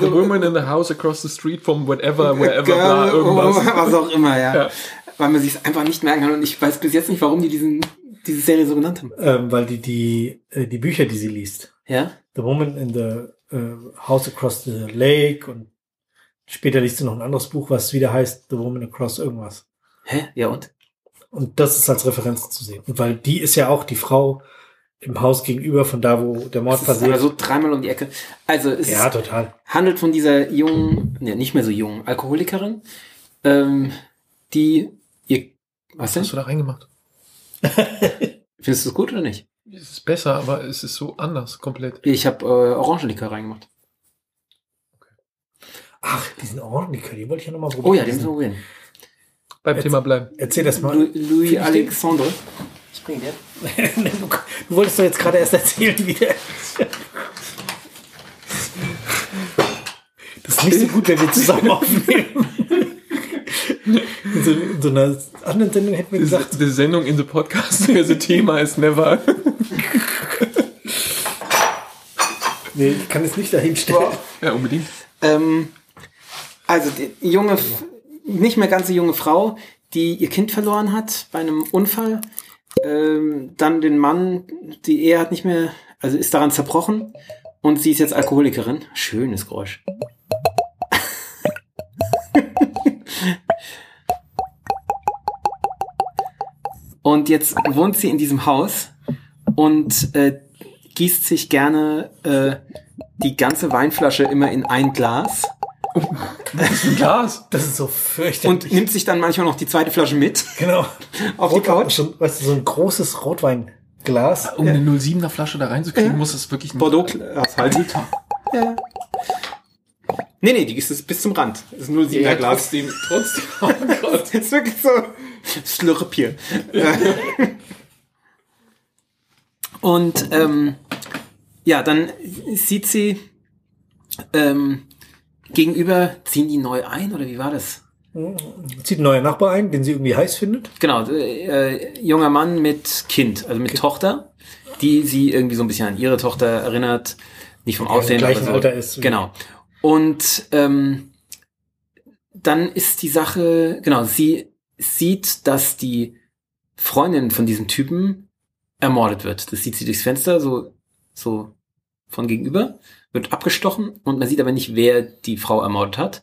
the woman in the house across the street from whatever, wherever, bla, irgendwas. Oh, was auch immer, ja. Ja. Weil man sich es einfach nicht merken kann und ich weiß bis jetzt nicht, warum die diesen, diese Serie so genannt haben. Ähm, weil die, die, äh, die Bücher, die sie liest, Ja? The Woman in the äh, House Across the Lake und später liest du noch ein anderes Buch, was wieder heißt The Woman Across irgendwas. Hä? Ja und? Und das ist als Referenz zu sehen. Und weil die ist ja auch die Frau im Haus gegenüber von da, wo der Mord passiert. so dreimal um die Ecke. Also es ja, total. handelt von dieser jungen, ne, nicht mehr so jungen Alkoholikerin, ähm, die ihr, was denn? hast du da reingemacht? Findest du es gut oder nicht? Es ist besser, aber es ist so anders, komplett. Ich habe äh, Orangenlikör reingemacht. Ach, diesen Orangenlikör, die wollte ich ja nochmal probieren. Oh ja, den müssen wir probieren. Beim Jetzt- Thema bleiben. Erzähl das mal. Louis, Louis Alexandre. Ich bring dir. du, du wolltest doch jetzt gerade erst erzählen, wie der. Das ist nicht so gut, wenn wir zusammen aufnehmen. In so, in so einer anderen Sendung hätten wir gesagt, The Sendung in the podcast, the Thema is never. nee, ich kann es nicht dahin stellen. Ja, unbedingt. Ähm, also die junge, nicht mehr ganz junge Frau, die ihr Kind verloren hat bei einem Unfall. Ähm, dann den Mann, die Ehe hat nicht mehr, also ist daran zerbrochen und sie ist jetzt Alkoholikerin. Schönes Geräusch. und jetzt wohnt sie in diesem Haus und äh, gießt sich gerne äh, die ganze Weinflasche immer in ein Glas Ein Glas. Das ist so fürchterlich. und nimmt sich dann manchmal noch die zweite Flasche mit genau. auf die Rotwein- Couch. So, weißt du, so ein großes Rotweinglas. Um eine 07er Flasche da reinzukriegen, muss es wirklich ein Bordeaux Glas halt. Ja. Nee, nee, die ist es bis zum Rand. Das ist nur 7er Ja, Glas. trotzdem, trotzdem. Oh Gott. Das ist wirklich so Slurpier. Und ähm, ja, dann sieht sie ähm, gegenüber, ziehen die neu ein oder wie war das? Zieht ein neuer Nachbar ein, den sie irgendwie heiß findet. Genau, äh, junger Mann mit Kind, also mit Tochter, die sie irgendwie so ein bisschen an ihre Tochter erinnert, nicht vom Die im Aussehen, gleichen so. Alter ist. Genau. Und ähm, dann ist die Sache, genau, sie sieht, dass die Freundin von diesem Typen ermordet wird. Das sieht sie durchs Fenster, so, so von gegenüber, wird abgestochen und man sieht aber nicht, wer die Frau ermordet hat.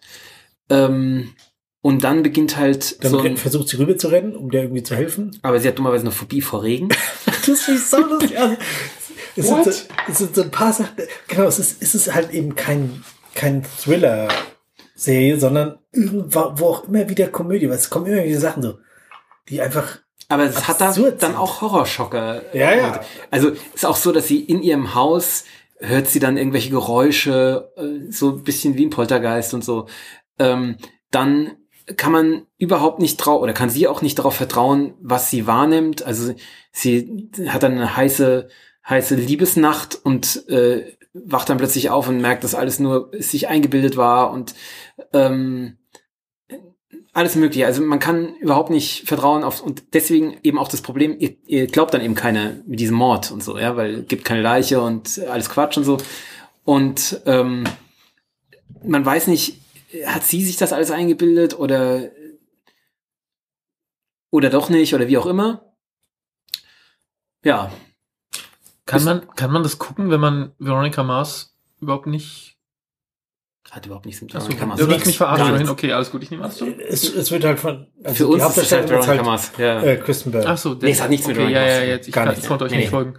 Ähm, und dann beginnt halt Dann so ein, versucht sie rüber zu rennen, um der irgendwie zu helfen. aber sie hat dummerweise eine Phobie vor Regen. Das ist so lustig. Also, es, sind so, es sind so ein paar Sachen. Genau, es ist, es ist halt eben kein, kein Thriller-Serie, sondern irgendwo wo auch immer wieder Komödie, weil es kommen immer wieder Sachen so, die einfach. Aber es hat da dann auch Horrorschocker. Ja, ja. Also ist auch so, dass sie in ihrem Haus hört sie dann irgendwelche Geräusche, äh, so ein bisschen wie ein Poltergeist und so. Ähm, dann kann man überhaupt nicht drauf, oder kann sie auch nicht darauf vertrauen, was sie wahrnimmt. Also sie hat dann eine heiße, heiße Liebesnacht und äh, wacht dann plötzlich auf und merkt, dass alles nur sich eingebildet war und ähm, alles mögliche. Also man kann überhaupt nicht vertrauen auf und deswegen eben auch das Problem, ihr, ihr glaubt dann eben keine mit diesem Mord und so, ja, weil es gibt keine Leiche und alles Quatsch und so. Und ähm, man weiß nicht, hat sie sich das alles eingebildet oder oder doch nicht oder wie auch immer. Ja, Kann man, kann man das gucken, wenn man Veronica Mars überhaupt nicht. Hat überhaupt nichts mit Achso, Veronica Mars du tun. mich nichts. Okay, alles gut, ich nehme zurück. Es, es wird halt von. Also Für uns ist es halt Hauptdarstellerin ist Mars. Ja. Äh, Kristen Bell. Ach so, Nee, es hat nichts mit okay, ja, Veronica ja, zu jetzt, ich, Gar kann, nichts. ich konnte euch Nee, nicht nee. folgen.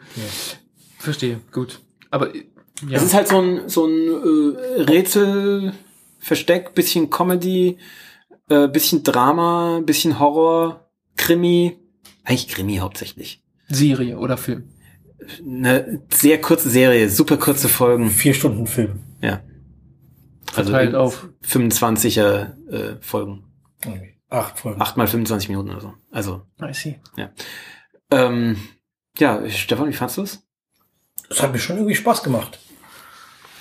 Verstehe, gut. Aber, äh, ja. Es ist halt so ein, so ein äh, Rätsel, Versteck, bisschen Comedy, äh, bisschen Drama, bisschen Horror, Krimi. Eigentlich Krimi hauptsächlich. Serie oder Film. Eine sehr kurze Serie, super kurze Folgen. Vier Stunden Film. Ja. Also Verteilt in auf. 25er äh, Folgen. Irgendwie. Acht Folgen. Acht mal 25 Minuten oder so. Also, I see. ähm, ja, Stefan, wie fandst du es? Es hat mir schon irgendwie Spaß gemacht.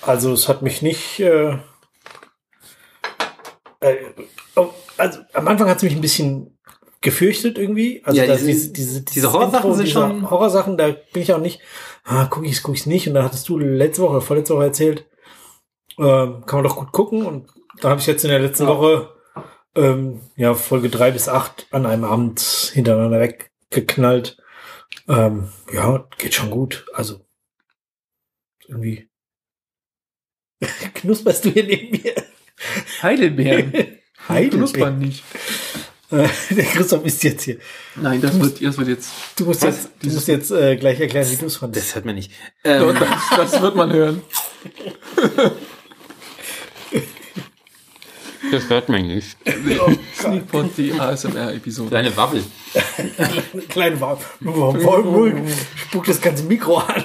Also es hat mich nicht. Äh, äh, oh, also am Anfang hat es mich ein bisschen gefürchtet irgendwie. Also Ja, das- diese- diese, diese Horrorsachen sind diese schon- Horrorsachen, da bin ich auch nicht. Ah, guck ich's, guck ich's nicht. Und dann hattest du letzte Woche vorletzte Woche erzählt, ähm, kann man doch gut gucken. Und da habe ich jetzt in der letzten Ja. Woche ähm, ja Folge drei bis acht an einem Abend hintereinander weggeknallt. Ähm, ja, geht schon gut. Also irgendwie. Knusperst du hier neben mir? Heidelbeeren. Heidelbeeren. Knuspern nicht. Äh, Der Christoph ist jetzt hier. Nein, das wird, das wird jetzt. Du musst Was? jetzt, du musst jetzt äh, gleich erklären, wie du es fandest. Das hört man nicht. Ähm, Das, das wird man hören. Das hört man nicht. Sneakpot, die ASMR-Episode. Kleine Wabbel. Kleine. Warum spuckt das ganze Mikro an?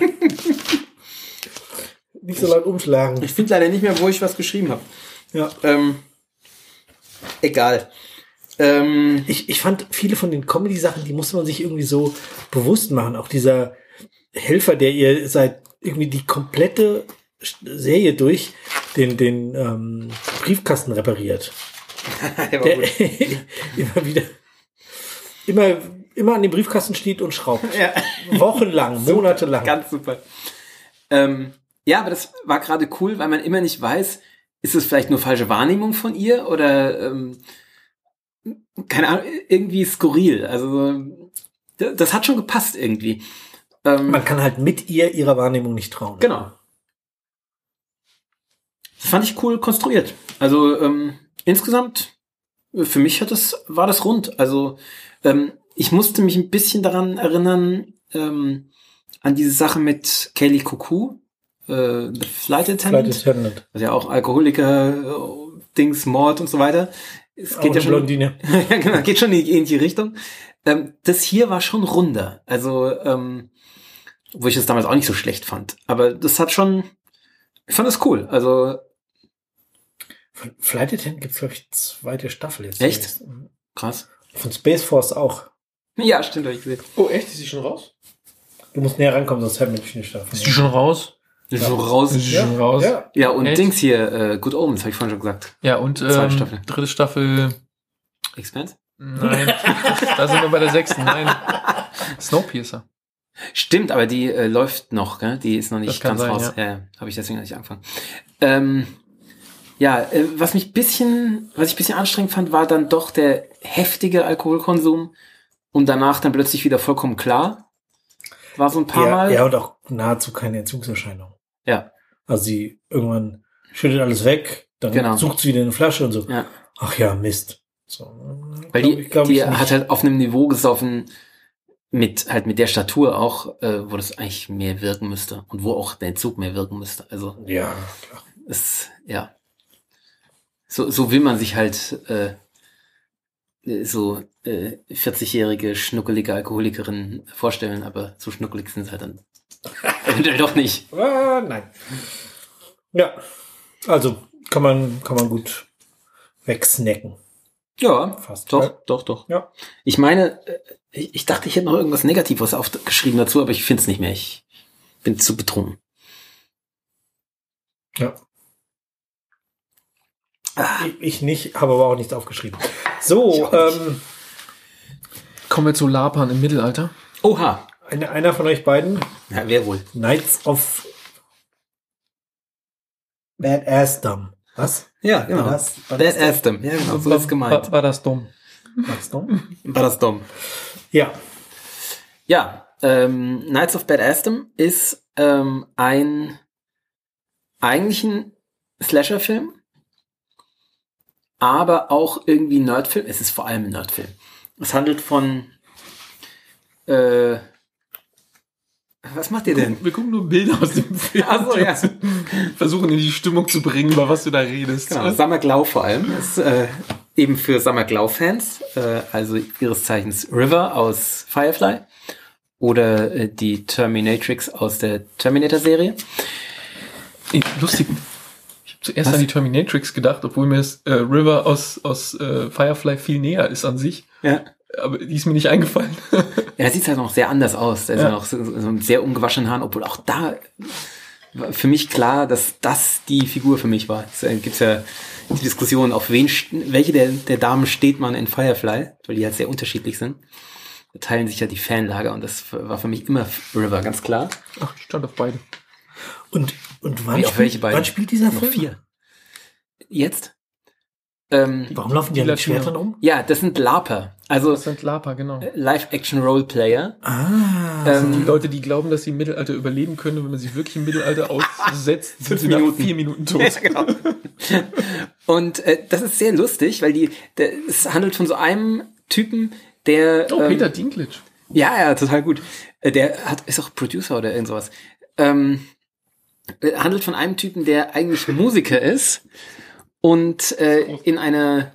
Nicht so laut umschlagen. Ich finde leider nicht mehr, wo ich was geschrieben habe. Ja. Ähm, egal. Ähm, Ich, ich fand viele von den Comedy-Sachen, die muss man sich irgendwie so bewusst machen. Auch dieser Helfer, der ihr seit irgendwie die komplette Serie durch den, den ähm, Briefkasten repariert. der immer wieder, immer, immer an dem Briefkasten steht und schraubt. ja, Wochenlang, monatelang. ganz super. Ähm, ja, aber das war gerade cool, weil man immer nicht weiß, ist es vielleicht nur falsche Wahrnehmung von ihr oder ähm, keine Ahnung, irgendwie skurril. Also das hat schon gepasst irgendwie. Ähm, Man kann halt mit ihr ihrer Wahrnehmung nicht trauen. Genau. Das fand ich cool konstruiert. Also ähm, insgesamt, für mich hat das, war das rund. Also ähm, ich musste mich ein bisschen daran erinnern, ähm, an diese Sache mit Kaylee Cuckoo, äh, The Flight Attendant, Flight Attendant. also ja auch Alkoholiker, äh, Dings, Mord und so weiter. Es Auch geht ja eine schon Blondine. ja, genau, geht schon in die ähnliche Richtung. Ähm, das hier war schon runder. Also, ähm, wo ich es damals auch nicht so schlecht fand. Aber das hat schon, ich fand das cool. Also, Von Flight Attendant gibt es, glaube ich, zweite Staffel jetzt. Echt? krass. Von Space Force auch. Ja, stimmt, hab ich gesehen. Oh, echt? Ist sie schon raus? Du musst näher rankommen, sonst haben wir nicht eine Staffel. Ist die schon raus? Ist so raus. Ist die schon raus? Ja, Ja. Ja, und Echt? Dings hier, äh, Good Omens, habe ich vorhin schon gesagt. und Zweite ähm, Staffel. dritte Staffel. Expanse? Nein, da sind wir bei der sechsten. Nein. Snowpiercer. Stimmt, aber die äh, läuft noch, gell? Die ist noch nicht ganz sein, raus. Ja, ja habe ich deswegen noch nicht angefangen. Ähm, ja, äh, was mich bisschen, was ich bisschen anstrengend fand, war dann doch der heftige Alkoholkonsum und danach dann plötzlich wieder vollkommen klar. War so ein paar Ja, Mal. ja, und auch nahezu keine Entzugserscheinung. Ja. Also sie irgendwann schüttet alles weg, dann Genau. sucht sie wieder eine Flasche und so. Ja. Ach ja, Mist. So, Weil glaub die, glaub die hat halt auf einem Niveau gesoffen, mit halt mit der Statur auch, äh, wo das eigentlich mehr wirken müsste und wo auch der Entzug mehr wirken müsste. Also Ja, klar. es, ja. So, so will man sich halt äh, so äh, 40-jährige schnuckelige Alkoholikerin vorstellen, aber so schnuckelig sind sie halt dann eventuell doch nicht. Ah, nein. Ja, also kann man, kann man gut wegsnacken. Ja, Fast. doch, Ja. doch, doch. Ja. Ich meine, äh, ich, ich dachte, ich hätte noch irgendwas Negatives aufgeschrieben dazu, aber ich finde es nicht mehr. Ich bin zu betrunken. Ja. Ich, ich nicht, habe aber auch nichts aufgeschrieben. So, ähm, Kommen wir zu Lapan im Mittelalter. oha. eine, einer von euch beiden, Ja, wer wohl? Knights of Badassdom. Was? Ja, genau. Das? Aston. Ja, genau, so ist War, gemeint. war das dumm? Was dumm? War das dumm. Ja, Ja, ähm, Knights of Bad Aston ist ähm, ein eigentlich ein Slasher-Film, aber auch irgendwie ein Nerdfilm. Es ist vor allem ein Nerdfilm. Es handelt von äh, was macht ihr denn? Wir gucken nur Bilder aus dem Film. Ach so, ja. Versuchen in die Stimmung zu bringen, über was du da redest. Genau, Summer Glau vor allem. Ist äh, eben für Summer Glau-Fans, äh, also ihres Zeichens River aus Firefly oder äh, die Terminatrix aus der Terminator-Serie. Lustig. Zuerst Was? an die Terminatrix gedacht, obwohl mir das äh, River aus, aus äh, Firefly viel näher ist an sich. Ja. Aber die ist mir nicht eingefallen. Ja, sieht halt noch sehr anders aus. Der ist Ja. noch so, so mit sehr ungewaschenen Haaren, obwohl auch da war für mich klar, dass das die Figur für mich war. Es äh, gibt ja die Diskussion, auf wen, welche der, der Damen steht man in Firefly, weil die halt sehr unterschiedlich sind. Da teilen sich ja die Fanlager und das war für mich immer River, ganz klar. Ach, ich stand auf beide. Und, und wann, Wie, auf welche spielt, beiden? wann spielt dieser Noch Film? vier. Jetzt? Ähm, Warum laufen die Die mit. Schwertern um? ja, das sind LARPer, also Das sind Lapa, genau. Live-Action-Roleplayer. Ah. Ähm, Die Leute, die glauben, dass sie im Mittelalter überleben können, und wenn man sie wirklich im Mittelalter aussetzt, sind sie nach Minuten. vier Minuten tot. Ja, genau. Und äh, das ist sehr lustig, weil die, der, es handelt von so einem Typen, der Oh, ähm, Peter Dinklage. Ja, ja, total gut. Äh, Der hat, ist auch Producer oder irgend sowas. Ähm, äh, handelt von einem Typen, der eigentlich Musiker ist und äh, in einer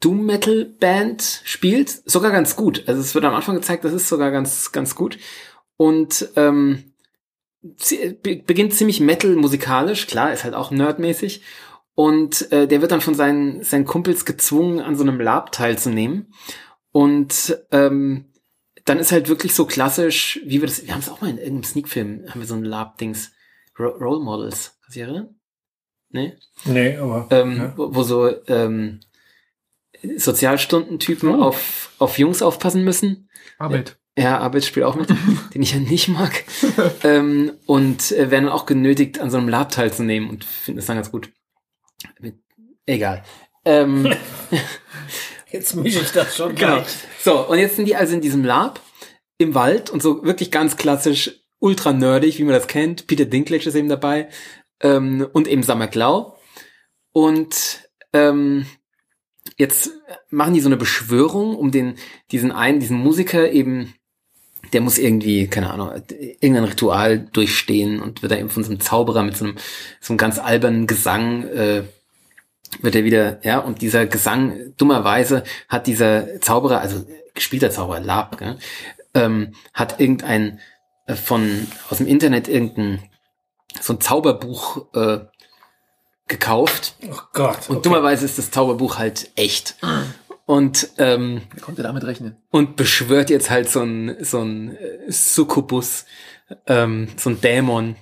Doom Metal Band spielt, sogar ganz gut. Also es wird am Anfang gezeigt, das ist sogar ganz ganz gut. Und ähm, beginnt ziemlich Metal musikalisch, klar, ist halt auch nerdmäßig. Und äh, der wird dann von seinen seinen Kumpels gezwungen, an so einem Lab teilzunehmen. Und ähm, dann ist halt wirklich so klassisch, wie wir das, wir haben es auch mal in irgendeinem Sneak-Film, haben wir so ein Lab-Dings, Ro Role Models, kannst du dich erinnern? Nee? Nee, aber. Ähm, ja. wo, wo so ähm, Sozialstundentypen Oh. auf, auf Jungs aufpassen müssen. Arbeit. Ja, Arbeit spielt auch mit, den ich ja nicht mag. ähm, und äh, werden dann auch genötigt, an so einem Lab teilzunehmen und finden das dann ganz gut. Mit, egal. Ähm, Jetzt mische ich das schon Genau. gleich. So, und jetzt sind die also in diesem Lab im Wald und so wirklich ganz klassisch ultra nerdig, wie man das kennt. Peter Dinklage ist eben dabei ähm, und eben Summer Glau. Und ähm, jetzt machen die so eine Beschwörung, um den diesen einen, diesen Musiker eben, der muss irgendwie, keine Ahnung, irgendein Ritual durchstehen und wird da eben von so einem Zauberer mit so einem, so einem ganz albernen Gesang äh, wird er wieder, ja, und dieser Gesang, dummerweise hat dieser Zauberer, also gespielter Zauberer, Lab, gell, ähm, hat irgendein von, aus dem Internet irgendein, so ein Zauberbuch äh, gekauft. Oh Gott. Und okay. dummerweise ist das Zauberbuch halt echt. Und, ähm, konnte damit rechnen? und beschwört jetzt halt so ein, so ein äh, Succubus, ähm, so ein Dämon.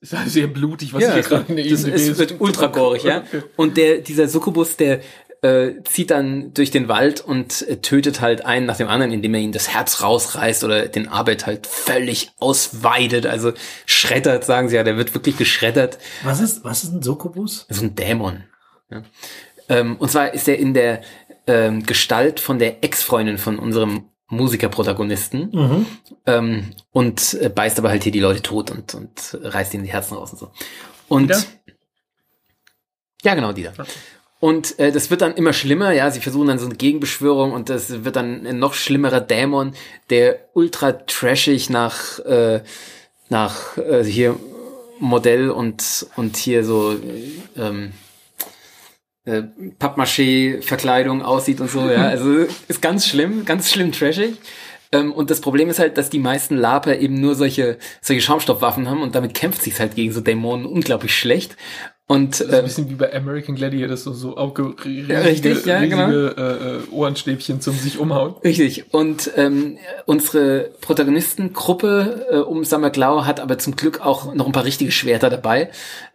Ist ja sehr blutig, was Ja, hier gerade in der ist, wird ultra gorig, ja. Und der, dieser Succubus, der äh, zieht dann durch den Wald und äh, tötet halt einen nach dem anderen, indem er ihm das Herz rausreißt oder den Arbeit halt völlig ausweidet, also schreddert, sagen sie ja, der wird wirklich geschreddert. Was ist, was ist ein Sokobus? So ein Dämon. Ja. Ähm, und zwar ist er in der ähm, Gestalt von der Ex-Freundin von unserem Musikerprotagonisten Mhm. ähm, und äh, beißt aber halt hier die Leute tot und, und reißt ihnen die Herzen raus und so. Und Wieder? ja, genau, die da. Und äh, das wird dann immer schlimmer, ja, sie versuchen dann so eine Gegenbeschwörung und das wird dann ein noch schlimmerer Dämon, der ultra trashig nach äh, nach äh, hier Modell und und hier so äh, ähm, äh, Pappmaché-Verkleidung aussieht und so, ja. Also ist ganz schlimm, ganz schlimm trashig. Ähm, und das Problem ist halt, dass die meisten Laper eben nur solche, solche Schaumstoffwaffen haben und damit kämpft sich's halt gegen so Dämonen unglaublich schlecht. Und Das ist ein äh, bisschen wie bei American Gladiator, so, so auch ge- riesige, richtig, ja, riesige genau. äh, äh, Ohrenstäbchen zum sich umhauen. Richtig. Und ähm, unsere Protagonistengruppe äh, um Summer Glau hat aber zum Glück auch noch ein paar richtige Schwerter dabei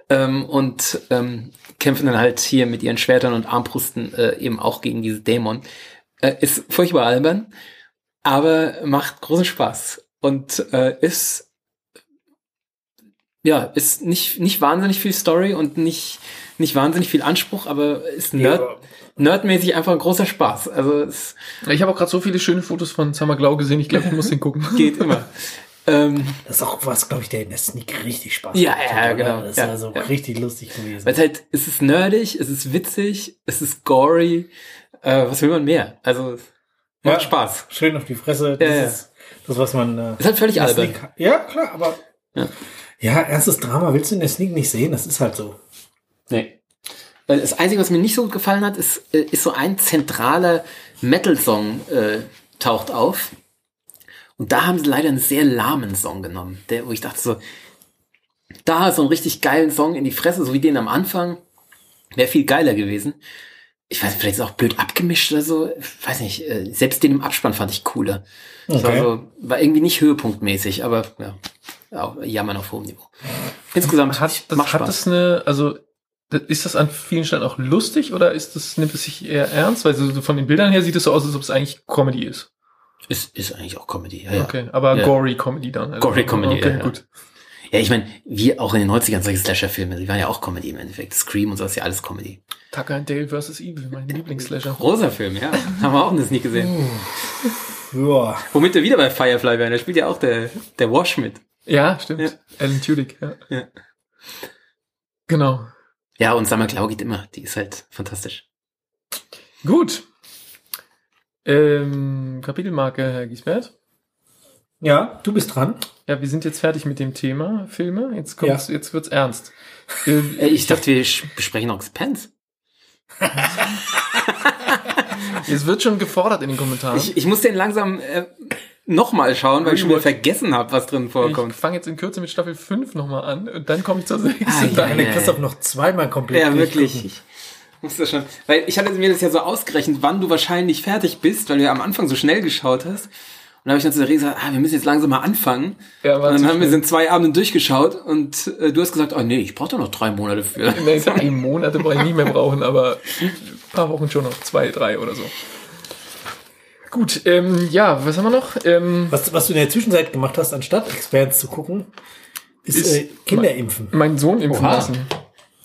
ähm, und ähm, kämpfen dann halt hier mit ihren Schwertern und Armbrusten äh, eben auch gegen diese Dämon. Äh, ist furchtbar albern, aber macht großen Spaß und äh, ist ja, ist nicht, nicht wahnsinnig viel Story und nicht, nicht wahnsinnig viel Anspruch, aber ist nerd, Ja. nerdmäßig einfach ein großer Spaß. Also es Ich habe auch gerade so viele schöne Fotos von Summer Glau gesehen, ich glaube, ich muss den gucken. geht immer. ähm, Das ist auch was, glaube ich, der in der Sneak richtig Spaß Ja, gemacht ja, oder? genau. Das ist Ja, also ja. richtig lustig gewesen. weil es halt, es ist nerdig, es ist witzig, es ist gory. Äh, was will man mehr? Also es macht Ja. Spaß. Schön auf die Fresse. Das Ja, ja. ist das, was man. Äh, Ist halt völlig albern. Ja, klar, aber. Ja. Ja. ernstes Drama willst du in der Sneak nicht sehen, das ist halt so. Nee. Weil Das Einzige, was mir nicht so gut gefallen hat, ist, äh, ist so ein zentraler Metal-Song äh, taucht auf. Und da haben sie leider einen sehr lahmen Song genommen, der, wo ich dachte so, da so einen richtig geilen Song in die Fresse, so wie den am Anfang, wäre viel geiler gewesen. Ich weiß, vielleicht ist es auch blöd abgemischt oder so. Ich weiß nicht, äh, selbst den im Abspann fand ich cooler. Das war, Okay. so, war irgendwie nicht höhepunktmäßig, aber ja, ja jammern auf hohem Niveau. Insgesamt Hat das, macht hat Spaß. das eine, also ist das an vielen Stellen auch lustig oder ist das, nimmt es sich eher ernst? Weil so so von den Bildern her sieht es so aus, als ob es eigentlich Comedy ist. Ist, ist eigentlich auch Comedy, ja, ja. Okay, aber Ja. gory Comedy dann. Also, Gory Comedy, okay, ja, ja. gut. Ja, ich meine, wie auch in den 90ern solche Slasher-Filme, die waren ja auch Comedy im Endeffekt. Scream und so ist ja alles Comedy. Tucker and Dale vs. Evil, mein Lieblingsslasher. Großer Film, ja. Haben wir auch das nicht gesehen. Ja. Womit wir wieder bei Firefly wären, da spielt ja auch der, der Wash mit. Ja, stimmt. Ja. Alan Tudyk, ja. Ja. Genau. Ja, und Summer Cloud geht immer. Die ist halt fantastisch. Gut. Ähm, Kapitelmarke, Herr Giesbert. Ja, du bist dran. Ja, wir sind jetzt fertig mit dem Thema Filme. Jetzt kommt's, jetzt wird's ernst. Ähm, Äh, ich dachte, wir besprechen noch Expense. es wird schon gefordert in den Kommentaren. Ich, ich muss den langsam äh, nochmal schauen, weil ich schon wieder Rewatch. vergessen habe, was drin Ich vorkommt. fange jetzt in Kürze mit Staffel 5 nochmal an und dann komme ich zur 6. Ah, ja, Kann der ja, Christoph noch zweimal komplett Ja, wirklich. durchgucken. Ich muss das schon. Weil ich hatte mir das ja so ausgerechnet, wann du wahrscheinlich fertig bist, weil du ja am Anfang so schnell geschaut hast. Und da habe ich dann zu der Rede gesagt, ah, wir müssen jetzt langsam mal anfangen. Ja, war und dann haben wir in zwei Abenden durchgeschaut und äh, du hast gesagt, oh nee, ich brauche doch noch drei Monate für. Nee, drei Monate brauche ich nicht mehr brauchen, aber ein paar Wochen schon noch. Zwei, drei oder so. Gut, ähm, ja, was haben wir noch? Ähm, Was, was du in der Zwischenzeit gemacht hast, anstatt Experts zu gucken, ist, Ist- äh, Kinder impfen. meinen Sohn impfen Oha. lassen.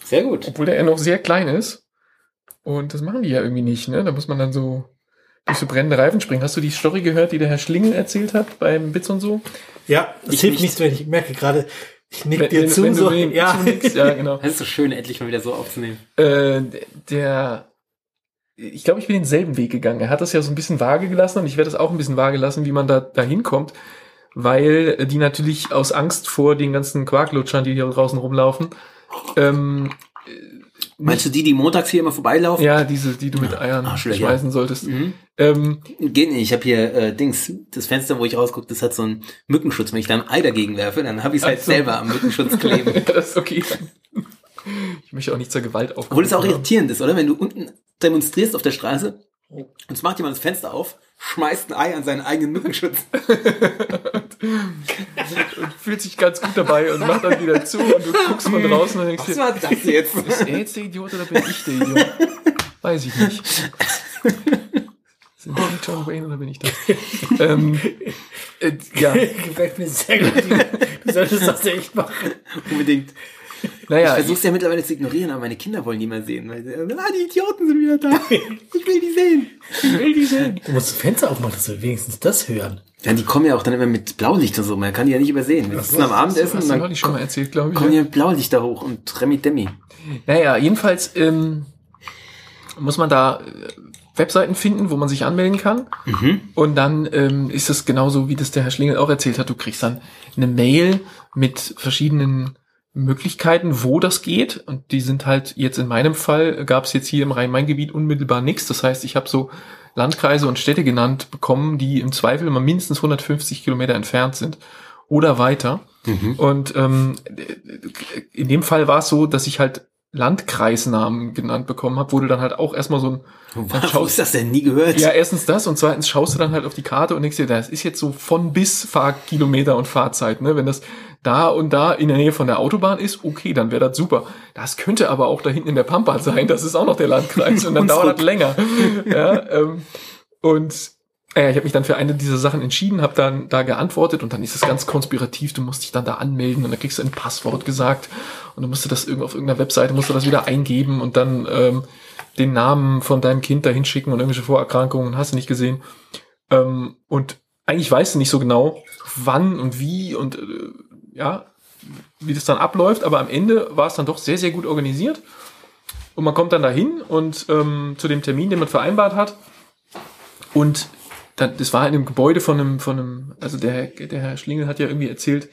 Sehr gut. Obwohl der ja noch sehr klein ist. Und das machen die ja irgendwie nicht, ne? Da muss man dann so durch so brennende Reifen springen. Hast du die Story gehört, die der Herr Schlingel erzählt hat beim Witz und so? Ja, das Ich hilft nicht. nicht, wenn ich merke gerade, ich nick Wenn- dir wenn- zu. wenn so, ja. zunickst, ja, genau. Das ist so schön, endlich mal wieder so aufzunehmen. Äh, der, ich glaube, ich bin denselben Weg gegangen. Er hat das ja so ein bisschen vage gelassen und ich werde es auch ein bisschen vage lassen, wie man da da hinkommt, weil die natürlich aus Angst vor den ganzen Quarklutschern, die hier draußen rumlaufen, ähm, Meinst du die, die montags hier immer vorbeilaufen? ja, diese, die du mit Eiern Arschlöcher. schmeißen solltest. Mhm. Ähm, Geht nicht. Ich habe hier äh, Dings, das Fenster, wo ich rausgucke, das hat so einen Mückenschutz. Wenn ich da ein Ei dagegen werfe, dann habe ich es halt Ach so. selber am Mückenschutz kleben. ja, das ist okay. Ich möchte auch nicht zur Gewalt aufrufen. Obwohl es auch irritierend ist, oder? Wenn du unten demonstrierst auf der Straße und es macht jemand das Fenster auf, schmeißt ein Ei an seinen eigenen Mückenschutz. und fühlt sich ganz gut dabei und macht dann wieder zu und du guckst von draußen und denkst Was dir, war das jetzt? ist er jetzt der Idiot oder bin ich der Idiot? Weiß ich nicht. Sind die John Wayne oder bin ich das? ähm, äh, ja, Gefällt mir sehr gut. Du solltest das echt machen. Unbedingt. Naja, Ich versuche es ja mittlerweile zu ignorieren, aber meine Kinder wollen die mal sehen. Weil sie, ah, die Idioten sind wieder da. Ich will die sehen. ich will die sehen. Du musst das Fenster aufmachen, dass wir wenigstens das hören. Ja, die kommen ja auch dann immer mit Blaulicht und so. Man kann die ja nicht übersehen. Wir sitzen am Abendessen Hast und du dann neulich schon mal erzählt, glaube ich. kommen Ja. hier Blaulichter hoch und Remi Demi. Naja, jedenfalls ähm, muss man da äh, Webseiten finden, wo man sich anmelden kann. Und dann ähm, ist es genauso, wie das der Herr Schlingel auch erzählt hat. Du kriegst dann eine Mail mit verschiedenen Möglichkeiten, wo das geht. Und die sind halt jetzt in meinem Fall, gab es jetzt hier im Rhein-Main-Gebiet unmittelbar nichts. Das heißt, ich habe so Landkreise und Städte genannt bekommen, die im Zweifel immer mindestens 150 Kilometer entfernt sind oder weiter. Und ähm, in dem Fall war es so, dass ich halt Landkreisnamen genannt bekommen habe, wurde dann halt auch erstmal so ein Wo schaust- ist das denn? Nie gehört. ja, erstens das und zweitens schaust du dann halt auf die Karte und denkst dir, das ist jetzt so von bis Fahrkilometer und Fahrzeit, ne? Wenn das da und da in der Nähe von der Autobahn ist, okay, dann wäre das super. Das könnte aber auch da hinten in der Pampa sein, das ist auch noch der Landkreis und dann dauert das länger. ja, ähm, und äh, ich habe mich dann für eine dieser Sachen entschieden, habe dann da geantwortet und dann ist es ganz konspirativ. Du musst dich dann da anmelden und dann kriegst du ein Passwort gesagt und dann musst du das irgendwo auf irgendeiner Webseite musst du das wieder eingeben und dann ähm, den Namen von deinem Kind da hinschicken und irgendwelche Vorerkrankungen hast du nicht gesehen. Ähm, und eigentlich weißt du nicht so genau, wann und wie und äh, ja, wie das dann abläuft, aber am Ende war es dann doch sehr, sehr gut organisiert. Und man kommt dann dahin und ähm, zu dem Termin, den man vereinbart hat. Und das war in einem Gebäude von einem, von einem, also der, der Herr Schlingel hat ja irgendwie erzählt,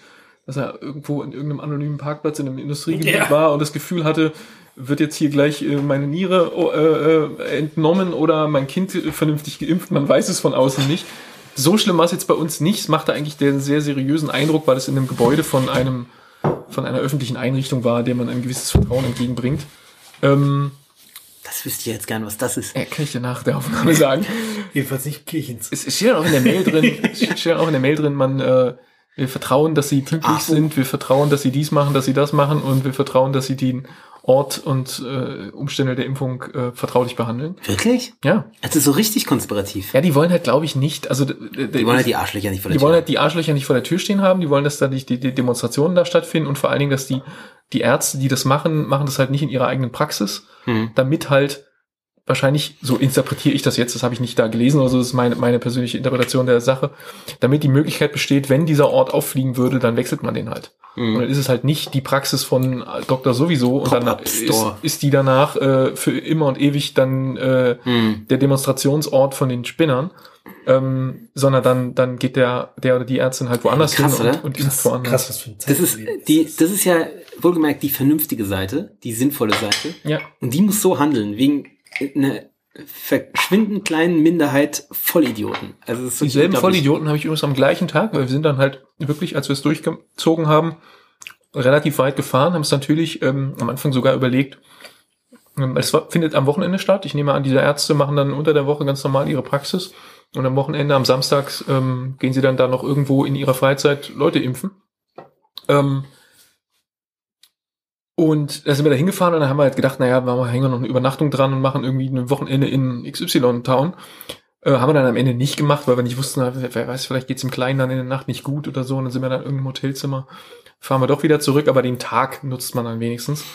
dass er irgendwo in irgendeinem anonymen Parkplatz in einem Industriegebiet Ja. war und das Gefühl hatte, wird jetzt hier gleich äh, meine Niere oh, äh, äh, entnommen oder mein Kind vernünftig geimpft, man weiß es von außen nicht. So schlimm war es jetzt bei uns nicht. Es machte eigentlich den sehr seriösen Eindruck, weil es in einem Gebäude von einem, von einer öffentlichen Einrichtung war, der man ein gewisses Vertrauen entgegenbringt. Ähm, Das wüsste ich jetzt gern, was das ist. äh, kann ich dir nach der Aufnahme sagen. Jedenfalls nicht Kirchens. Es, steht auch in der Mail drin, es steht auch in der Mail drin, man, äh, wir vertrauen, dass sie pünktlich Ach sind, wir vertrauen, dass sie dies machen, dass sie das machen und wir vertrauen, dass sie den Ort und äh, Umstände der Impfung äh, vertraulich behandeln. Wirklich? Ja. Also so richtig konspirativ. Ja, die wollen halt, glaube ich, nicht, also Die wollen halt die Arschlöcher nicht vor der die wollen Tür. halt die Arschlöcher nicht vor der Tür stehen haben, die wollen, dass da nicht die, die Demonstrationen da stattfinden und vor allen Dingen, dass die, die Ärzte, die das machen, machen das halt nicht in ihrer eigenen Praxis, Hm. damit halt wahrscheinlich, so interpretiere ich das jetzt, das habe ich nicht da gelesen, also das ist meine, meine persönliche Interpretation der Sache, damit die Möglichkeit besteht, wenn dieser Ort auffliegen würde, dann wechselt man den halt. Und dann ist es halt nicht die Praxis von Dr. sowieso und dann ist, ist die danach äh, für immer und ewig dann äh, Hm. der Demonstrationsort von den Spinnern, ähm, sondern dann, dann geht der, der oder die Ärztin halt woanders Krass, hin oder? und, und Krass, woanders. krass, was für ein Das ist die, das ist ja wohlgemerkt die vernünftige Seite, die sinnvolle Seite. Ja, Und die muss so handeln, wegen einer verschwindend kleinen Minderheit Vollidioten. Also wirklich dieselben. Vollidioten habe ich übrigens am gleichen Tag, weil wir sind dann halt wirklich, als wir es durchgezogen haben, relativ weit gefahren, haben es natürlich ähm, am Anfang sogar überlegt, ähm, es findet am Wochenende statt. Ich nehme an, diese Ärzte machen dann unter der Woche ganz normal ihre Praxis und am Wochenende, am Samstag, ähm, gehen sie dann da noch irgendwo in ihrer Freizeit Leute impfen. Ähm, und da sind wir da hingefahren und dann haben wir halt gedacht, naja, wir hängen noch eine Übernachtung dran und machen irgendwie ein Wochenende in XY-Town. Äh, haben wir dann am Ende nicht gemacht, weil wir nicht wussten, wer, wer weiß, vielleicht geht's im Kleinen dann in der Nacht nicht gut oder so. Und dann sind wir dann in irgendeinem Hotelzimmer. Fahren wir doch wieder zurück, aber den Tag nutzt man dann wenigstens.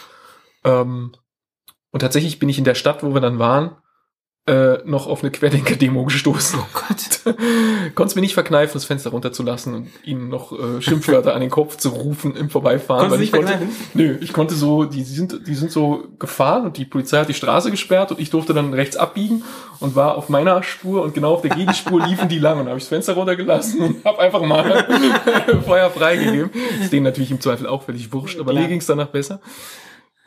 Ähm, und tatsächlich bin ich in der Stadt, wo wir dann waren, äh, noch auf eine Querdenker-Demo gestoßen. Oh Gott. Konnte es mir nicht verkneifen, das Fenster runterzulassen und ihnen noch äh, Schimpfwörter an den Kopf zu rufen im Vorbeifahren. Konntest du ich konnte, nö, ich konnte so, die sind, die sind so gefahren und die Polizei hat die Straße gesperrt und ich durfte dann rechts abbiegen und war auf meiner Spur und genau auf der Gegenspur liefen die lang und habe ich das Fenster runtergelassen und habe einfach mal Feuer freigegeben. Ist denen natürlich im Zweifel auch völlig wurscht, aber mir ging es danach besser.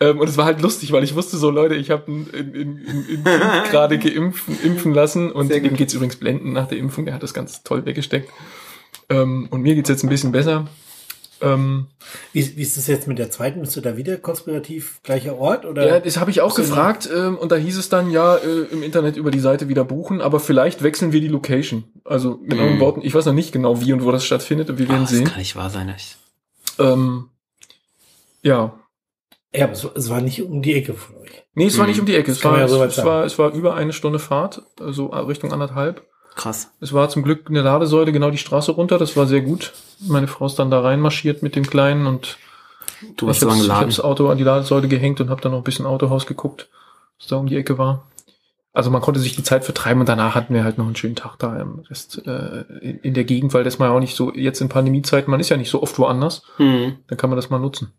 Ähm, und es war halt lustig, weil ich wusste so, Leute, ich habe in, in, in, gerade geimpft, impfen lassen und dem geht's übrigens blenden nach der Impfung. Der hat das ganz toll weggesteckt. Ähm, und mir geht's jetzt ein bisschen besser. Ähm, Wie, wie ist das jetzt mit der zweiten? Bist du da wieder konspirativ gleicher Ort? Oder? ja, das habe ich auch gefragt ähm, und da hieß es dann ja äh, im Internet über die Seite wieder buchen, aber vielleicht wechseln wir die Location. Also mit anderen Mhm. Worten, ich weiß noch nicht genau, wie und wo das stattfindet und wir werden Ah, das sehen. kann nicht wahr sein. echt. Ähm, ja, ja, aber es, war- es war nicht um die Ecke von euch. nee, es war Mhm. nicht um die Ecke. Es war, ja so es, war, es war über eine Stunde Fahrt, also Richtung anderthalb. Krass. Es war zum Glück eine Ladesäule genau die Straße runter. Das war sehr gut. Meine Frau ist dann da reinmarschiert mit dem Kleinen und Du hast ich so lange habe geladen. das Auto an die Ladesäule gehängt und habe dann noch ein bisschen Autohaus geguckt, was da um die Ecke war. Also man konnte sich die Zeit vertreiben und danach hatten wir halt noch einen schönen Tag da im Rest äh, in, der Gegend, weil das mal auch nicht so jetzt in Pandemiezeiten, man ist ja nicht so oft woanders, Hm. dann kann man das mal nutzen.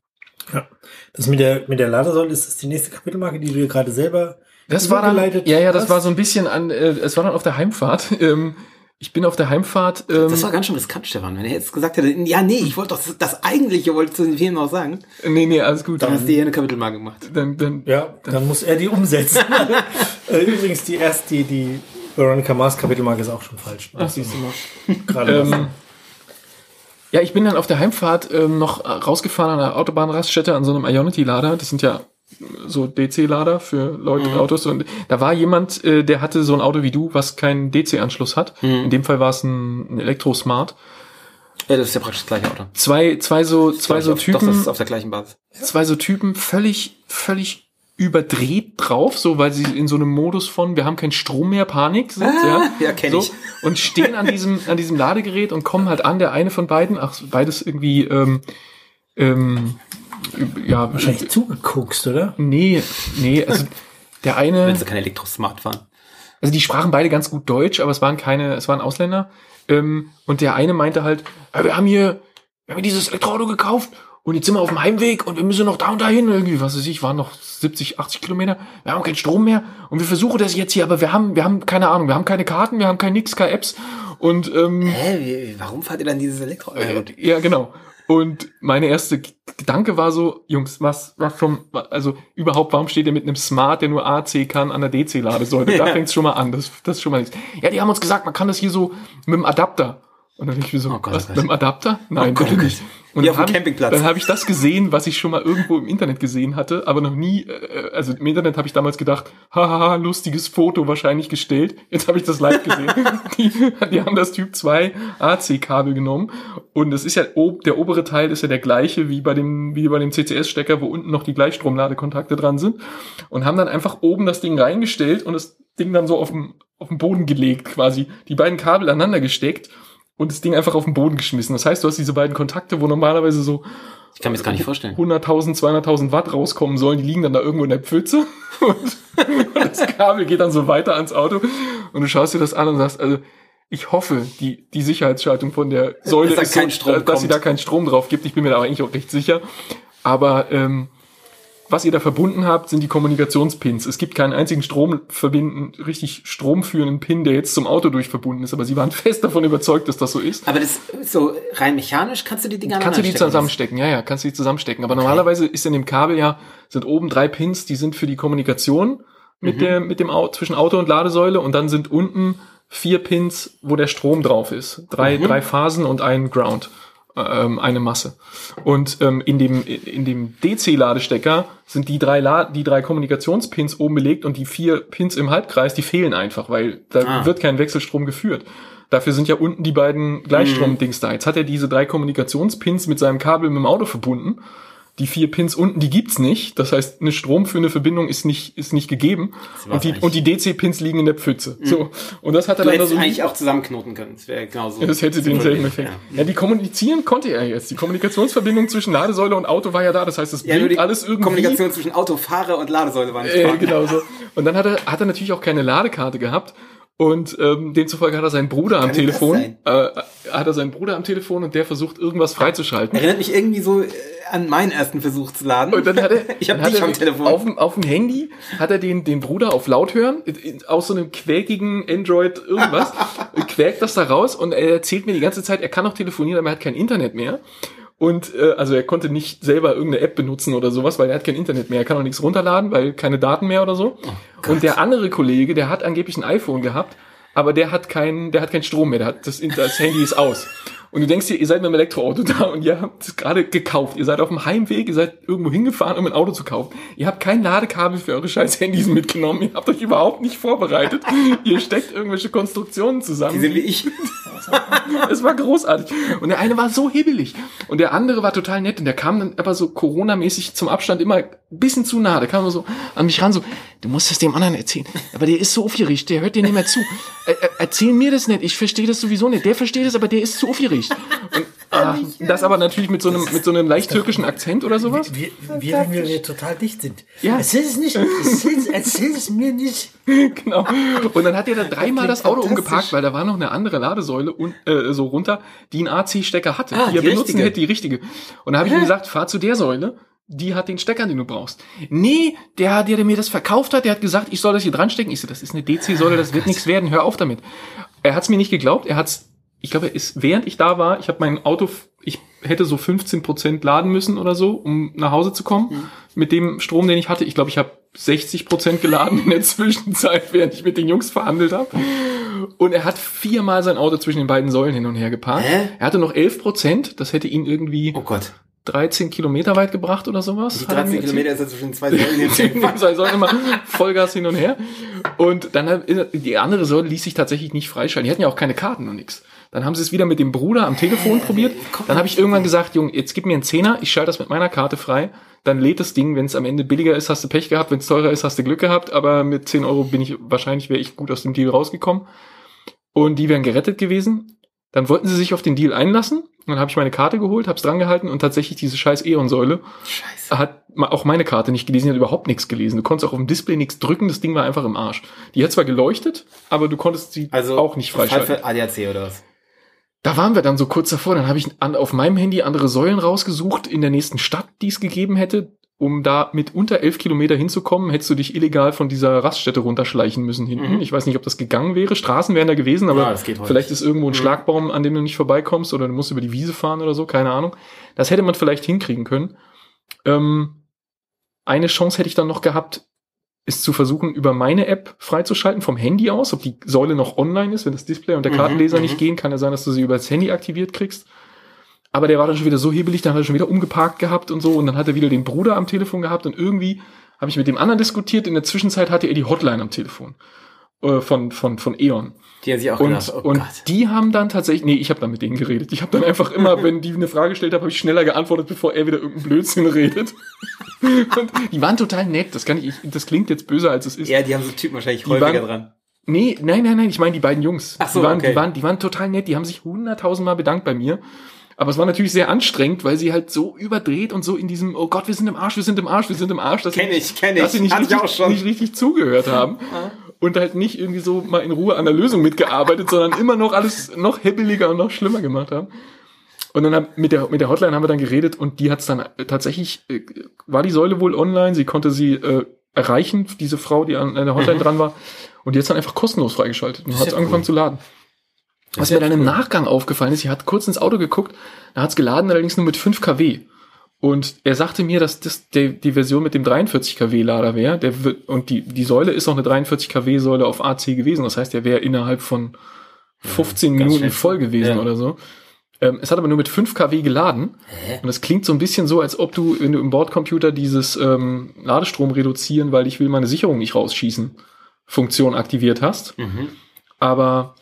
Das mit der, mit der Ladesäule, ist das die nächste Kapitelmarke, die du dir gerade selber Das war dann, ja, ja, das hast? war so ein bisschen an, äh, es war dann auf der Heimfahrt. Ähm, ich bin auf der Heimfahrt. Ähm, Das war ganz schön riskant, Stefan. Wenn er jetzt gesagt hätte, ja, nee, ich wollte doch das, das eigentliche, wollte ich zu den Film noch sagen, nee, nee, alles gut. dann hast du hier eine Kapitelmarke gemacht. dann, dann, Ja, dann muss er die umsetzen. Äh, Übrigens, die erste, die, die Veronica Mars Kapitelmarke ist auch schon falsch. Ach, siehst du mal. Gerade. Ähm, ja, ich bin dann auf der Heimfahrt ähm, noch äh, rausgefahren an der Autobahnraststätte an so einem Ionity-Lader. Das sind ja so DC-Lader für Leute, Mhm. Autos. Und da war jemand, äh, der hatte so ein Auto wie du, was keinen DC-Anschluss hat. Mhm. In dem Fall war es ein, ein Elektro-Smart. Ja, das ist ja praktisch das gleiche Auto. Zwei, zwei so, zwei so Doch, das Typen, ist auf der gleichen Basis. zwei so Typen, völlig, völlig überdreht drauf, so weil sie in so einem Modus von wir haben keinen Strom mehr, Panik sind, ja, ja, kenn so, ich. und stehen an diesem an diesem Ladegerät und kommen halt an, der eine von beiden, ach beides irgendwie ähm, ähm, ja Wahrscheinlich zugeguckst, oder? nee, nee, also der eine Wenn sie kein Elektrosmart fahren. also die sprachen beide ganz gut Deutsch, aber es waren keine, es waren Ausländer. Ähm, und der eine meinte halt, wir haben hier, wir haben hier dieses Elektroauto gekauft und jetzt sind wir auf dem Heimweg und wir müssen noch da und dahin irgendwie, was weiß ich, waren noch 70, 80 Kilometer. Wir haben keinen Strom mehr und wir versuchen das jetzt hier, aber wir haben, wir haben keine Ahnung, wir haben keine Karten, wir haben kein nix, keine Apps und ähm, Hä, wie, warum fahrt ihr dann dieses Elektro? äh, ja, genau. Und meine erste Gedanke war so, Jungs, was, was vom, also überhaupt, warum steht ihr mit einem Smart, der nur AC kann, an der DC-Ladesäule? Da Ja. fängt's schon mal an. Das, das ist schon mal nichts. Ja, die haben uns gesagt, man kann das hier so mit dem Adapter. Und dann denk ich mir so, Oh Gott, was, oh Gott. mit dem Adapter? Nein, Gott, bitte oh nicht. Und dann auf dem ich- Campingplatz. Dann habe ich das gesehen, was ich schon mal irgendwo im Internet gesehen hatte, aber noch nie, äh, also im Internet habe ich damals gedacht, haha, lustiges Foto wahrscheinlich gestellt. Jetzt habe ich das live gesehen. die, die haben das Typ 2 AC-Kabel genommen und das ist ja, ob, der obere Teil ist ja der gleiche wie bei dem, wie bei dem CCS-Stecker, wo unten noch die Gleichstromladekontakte dran sind und haben dann einfach oben das Ding reingestellt und das Ding dann so auf dem, auf den Boden gelegt quasi, die beiden Kabel aneinander gesteckt und das Ding einfach auf den Boden geschmissen. Das heißt, du hast diese beiden Kontakte, wo normalerweise so Ich kann mir das gar nicht vorstellen. 100.000, 200.000 Watt rauskommen sollen, die liegen dann da irgendwo in der Pfütze und, und das Kabel geht dann so weiter ans Auto und du schaust dir das an und sagst, also ich hoffe, die, die Sicherheitsschaltung von der Säule Dass da ist so, kein Strom dass, sie da keinen Strom drauf gibt. Ich bin mir da eigentlich auch recht sicher. Aber ähm, was ihr da verbunden habt, sind die Kommunikationspins. Es gibt keinen einzigen Strom verbinden, richtig stromführenden Pin, der jetzt zum Auto durch verbunden ist. Aber sie waren fest davon überzeugt, dass das so ist. Aber das so rein mechanisch kannst du die Dinger Kannst du die zusammenstecken, ja, ja, kannst du die zusammenstecken. Aber normalerweise ist in dem Kabel ja, sind oben drei Pins, die sind für die Kommunikation mit der, mit dem Auto, zwischen Auto und Ladesäule und dann sind unten vier Pins, wo der Strom drauf ist. Drei, drei Phasen und ein Ground, ähm, eine Masse. Und ähm, in dem, in dem DC-Ladestecker sind die drei, La die drei Kommunikationspins oben belegt und die vier Pins im Halbkreis, die fehlen einfach, weil da Ah. wird kein Wechselstrom geführt. Dafür sind ja unten die beiden Gleichstrom-Dings da. Jetzt hat er diese drei Kommunikationspins mit seinem Kabel mit dem Auto verbunden. Die vier Pins unten, die gibt's nicht. Das heißt, eine stromführende Verbindung ist nicht, ist nicht gegeben. Und die, und die DC-Pins liegen in der Pfütze. So. Und das hat er Du dann da hättest so. eigentlich auch zusammenknoten können. Das wäre genauso. Das hätte denselben Ja. Effekt. Ja, die kommunizieren konnte er jetzt. Die Kommunikationsverbindung zwischen Ladesäule und Auto war ja da. Das heißt, es Ja, die alles irgendwie. Kommunikation zwischen Autofahrer und Ladesäule war nicht Äh, vorhanden. genau so. Und dann hat er, hat er natürlich auch keine Ladekarte gehabt. Und ähm, demzufolge hat er seinen Bruder am kann das Telefon. Äh, hat er seinen Bruder am Telefon und der versucht irgendwas freizuschalten. Erinnert mich irgendwie so äh, an meinen ersten Versuch zu laden. Und dann hat er, ich habe dich am Telefon. Auf, dem- auf dem Handy hat er den, den Bruder auf laut hören, aus so einem quäkigen Android irgendwas, quäkt das da raus und er erzählt mir die ganze Zeit, er kann noch telefonieren, aber er hat kein Internet mehr. Und äh, also er konnte nicht selber irgendeine App benutzen oder sowas, weil er hat kein Internet mehr. Er kann auch nichts runterladen, weil keine Daten mehr oder so. und der andere Kollege, der hat angeblich ein iPhone gehabt, aber der hat keinen, der hat keinen Strom mehr. Der hat das, das Handy ist aus. Und du denkst dir, ihr seid mit dem Elektroauto da und ihr habt es gerade gekauft. Ihr seid auf dem Heimweg, ihr seid irgendwo hingefahren, um ein Auto zu kaufen. Ihr habt kein Ladekabel für eure scheiß Handys mitgenommen. Ihr habt euch überhaupt nicht vorbereitet. ihr steckt irgendwelche Konstruktionen zusammen. Die sind wie ich. Es war großartig. Und der eine war so hibbelig. Und der andere war total nett. Und der kam dann aber so Corona-mäßig zum Abstand immer ein bisschen zu nah. Der kam immer so an mich ran, so, du musst das dem anderen erzählen. Aber der ist so aufgeregt, der hört dir nicht mehr zu. Er, er, erzähl mir das nicht, ich verstehe das sowieso nicht. Der versteht es, aber der ist zu aufgeregt. Und ah, das aber natürlich mit so einem, mit so einem leicht türkischen Akzent oder sowas. Wir, wir, wenn wir, wir total dicht sind. Ja. Erzähl es nicht. Erzähl, erzähl es mir nicht. genau. Und dann hat er dann dreimal klingt das Auto umgeparkt, weil da war noch eine andere Ladesäule und, äh, so runter, die einen AC-Stecker hatte, Ah, die er benutzen richtige. hätte, die richtige. Und da habe ich ihm gesagt, fahr zu der Säule, die hat den Stecker, den du brauchst. Nee, der, der, der mir das verkauft hat, der hat gesagt, ich soll das hier dran stecken. Ich so, das ist eine DC-Säule, das wird nichts werden, hör auf damit. Er hat's mir nicht geglaubt, er hat's, ich glaube, er ist, während ich da war, ich habe mein Auto, ich hätte so 15% laden müssen oder so, um nach Hause zu kommen. Mit dem Strom, den ich hatte. Ich glaube, ich habe 60% geladen in der Zwischenzeit, während ich mit den Jungs verhandelt habe. Und er hat viermal sein Auto zwischen den beiden Säulen hin und her geparkt. Hä? Er hatte noch 11%, das hätte ihn irgendwie Oh Gott. 13 Kilometer weit gebracht oder sowas. Die er mir 13 erzählt. Kilometer ist ja zwischen zwei Säulen jetzt irgendwann. Zwei Säulen immer Vollgas hin und her. Und dann die andere Säule ließ sich tatsächlich nicht freischalten. Die hatten ja auch keine Karten und nichts. Dann haben sie es wieder mit dem Bruder am Telefon probiert. Dann habe ich irgendwann gesagt, Junge, jetzt gib mir einen Zehner, ich schalte das mit meiner Karte frei. Dann lädt das Ding, wenn es am Ende billiger ist, hast du Pech gehabt, wenn es teurer ist, hast du Glück gehabt. Aber mit 10 Euro bin ich, wahrscheinlich wäre ich gut aus dem Deal rausgekommen. Und die wären gerettet gewesen. Dann wollten sie sich auf den Deal einlassen. Dann habe ich meine Karte geholt, habe es drangehalten und tatsächlich diese scheiß Eon-Säule hat auch meine Karte nicht gelesen, die hat überhaupt nichts gelesen. Du konntest auch auf dem Display nichts drücken, das Ding war einfach im Arsch. Die hat zwar geleuchtet, aber du konntest sie Also auch nicht freischalten. Für ADAC oder was? Da waren wir dann so kurz davor, dann habe ich an, auf meinem Handy andere Säulen rausgesucht in der nächsten Stadt, die es gegeben hätte. Um da mit unter elf Kilometer hinzukommen, hättest du dich illegal von dieser Raststätte runterschleichen müssen hinten. Mhm. Ich weiß nicht, ob das gegangen wäre. Straßen wären da gewesen, aber Ja, vielleicht ist irgendwo ein Mhm. Schlagbaum, an dem du nicht vorbeikommst oder du musst über die Wiese fahren oder so, keine Ahnung. Das hätte man vielleicht hinkriegen können. Ähm, eine Chance hätte ich dann noch gehabt, ist zu versuchen, über meine App freizuschalten vom Handy aus, ob die Säule noch online ist, wenn das Display und der Mhm, Kartenleser mhm. nicht gehen, kann ja sein, dass du sie über das Handy aktiviert kriegst. Aber der war dann schon wieder so hebelig, dann hat er schon wieder umgeparkt gehabt und so und dann hat er wieder den Bruder am Telefon gehabt und irgendwie habe ich mit dem anderen diskutiert. In der Zwischenzeit hatte er die Hotline am Telefon äh, von von von E.ON. Die haben sich auch Und, gedacht, oh und Gott. die haben dann tatsächlich, nee, ich habe dann mit denen geredet. Ich habe dann einfach immer, wenn die eine Frage gestellt haben, habe ich schneller geantwortet, bevor er wieder irgendeinen Blödsinn redet. und die waren total nett. Das kann ich, das klingt jetzt böser als es ist. Ja, die haben so Typen wahrscheinlich Die häufiger waren- dran. Nee, nein, nein, nein, ich meine die beiden Jungs. Ach so, die, waren, okay. die, waren, die waren total nett, die haben sich hunderttausendmal bedankt bei mir. Aber es war natürlich sehr anstrengend, weil sie halt so überdreht und so in diesem, oh Gott, wir sind im Arsch, wir sind im Arsch, wir sind im Arsch, dass Kenn ich, kenn dass ich. sie nicht, ich richtig, auch schon. nicht richtig zugehört haben. Und halt nicht irgendwie so mal in Ruhe an der Lösung mitgearbeitet, sondern immer noch alles noch hebbeliger und noch schlimmer gemacht haben. Und dann hab, mit der mit der Hotline haben wir dann geredet und die hat's dann äh, tatsächlich äh, war die Säule wohl online, sie konnte sie äh, erreichen, diese Frau, die an, an der Hotline Mhm. dran war und die hat's dann einfach kostenlos freigeschaltet und hat's ja angefangen cool. zu laden. Was mir dann im cool. Nachgang aufgefallen ist, sie hat kurz ins Auto geguckt, da hat's geladen, allerdings nur mit 5 kW. Und er sagte mir, dass das der, die Version mit dem 43 kW Lader wäre. Der wird, und die, die Säule ist auch eine 43 kW Säule auf AC gewesen. Das heißt, der wäre innerhalb von 15 ganz Minuten voll gewesen Ja. oder so. Ähm, es hat aber nur mit 5 kW geladen. Hä? Und es klingt so ein bisschen so, als ob du, wenn du im Bordcomputer dieses ähm, Ladestrom reduzieren, weil ich will meine Sicherung nicht rausschießen, Funktion aktiviert hast. Mhm. Aber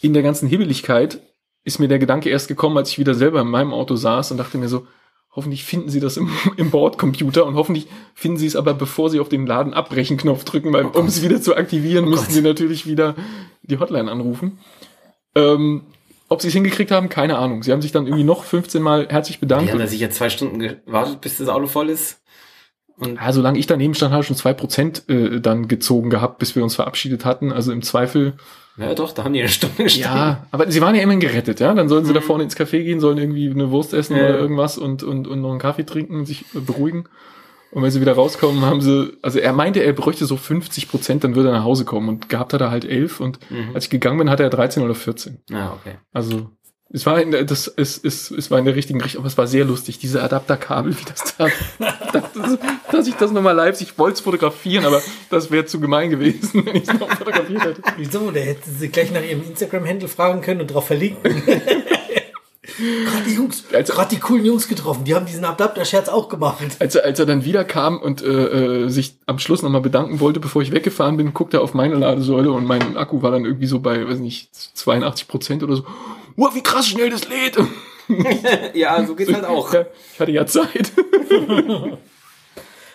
in der ganzen Hibbeligkeit ist mir der Gedanke erst gekommen, als ich wieder selber in meinem Auto saß und dachte mir so, hoffentlich finden sie das im, im Bordcomputer und hoffentlich finden sie es aber, bevor sie auf den Laden abbrechen Knopf drücken, weil Oh um es wieder zu aktivieren, Oh müssen Gott. sie natürlich wieder die Hotline anrufen. Ähm, ob sie es hingekriegt haben, keine Ahnung. Sie haben sich dann irgendwie noch 15 Mal herzlich bedankt. Die haben da sicher zwei Stunden gewartet, bis das Auto voll ist. Und Ja, solange ich daneben stand, habe ich schon zwei Prozent äh, dann gezogen gehabt, bis wir uns verabschiedet hatten. Also im Zweifel ja doch, da haben die eine Stunde gestanden. Ja, aber sie waren ja immerhin gerettet, ja. Dann sollen sie da Mhm. vorne ins Café gehen, sollen irgendwie eine Wurst essen Ja. oder irgendwas und, und, und noch einen Kaffee trinken und sich beruhigen. Und wenn sie wieder rauskommen, haben sie, also er meinte, er bräuchte so 50 Prozent, dann würde er nach Hause kommen. Und gehabt hat er halt 11 und Mhm. als ich gegangen bin, hatte er 13 oder 14. Ah, okay. Also es war in der, das es, es, es war in der richtigen Richtung, aber es war sehr lustig, diese Adapterkabel, wie das da, das, dass ich das nochmal live, ich wollte es fotografieren, aber das wäre zu gemein gewesen, wenn ich es noch fotografiert hätte. Wieso? Der hätte sie gleich nach ihrem Instagram-Handle fragen können und drauf verlinken. gerade die Jungs, Also- gerade die coolen Jungs getroffen. Die haben diesen Adapter-Scherz auch gemacht. Als er, als er dann wieder kam und äh, äh, sich am Schluss nochmal bedanken wollte, bevor ich weggefahren bin, guckte er auf meine Ladesäule und mein Akku war dann irgendwie so bei, weiß nicht, 82 Prozent oder so. Wow, wie krass schnell das lädt! ja, so geht's halt auch. Ich hatte ja Zeit.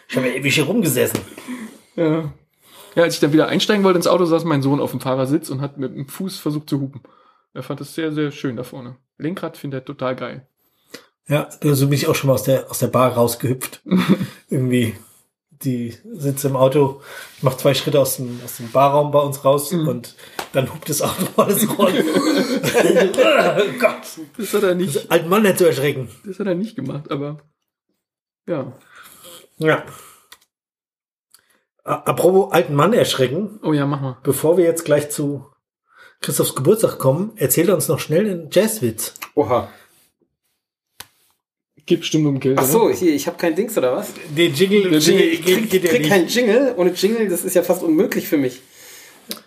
Ich habe ja ewig hier rumgesessen. ja. ja, als ich dann wieder einsteigen wollte ins Auto, saß mein Sohn auf dem Fahrersitz und hat mit dem Fuß versucht zu hupen. Er fand das sehr, sehr schön da vorne. Lenkrad findet er total geil. Ja, da bin ich auch schon mal aus der, aus der Bar rausgehüpft. Irgendwie. Die sitzt im Auto, ich mache zwei Schritte aus dem, aus dem Barraum bei uns raus und dann hupt das Auto alles rollen. oh Gott. Das hat er nicht, Alten Mann nicht zu erschrecken. das hat er nicht gemacht, aber ja. Ja. Apropos alten Mann erschrecken, Oh ja, mach mal. bevor wir jetzt gleich zu Christophs Geburtstag kommen, erzähl uns noch schnell einen Jazzwitz. Oha. Gib Stimme um Geld. Ach so, hier, ich habe kein Dings oder was? Den Jingle, Der Jingle, Ich krieg, krieg keinen Jingle. Ohne Jingle, das ist ja fast unmöglich für mich.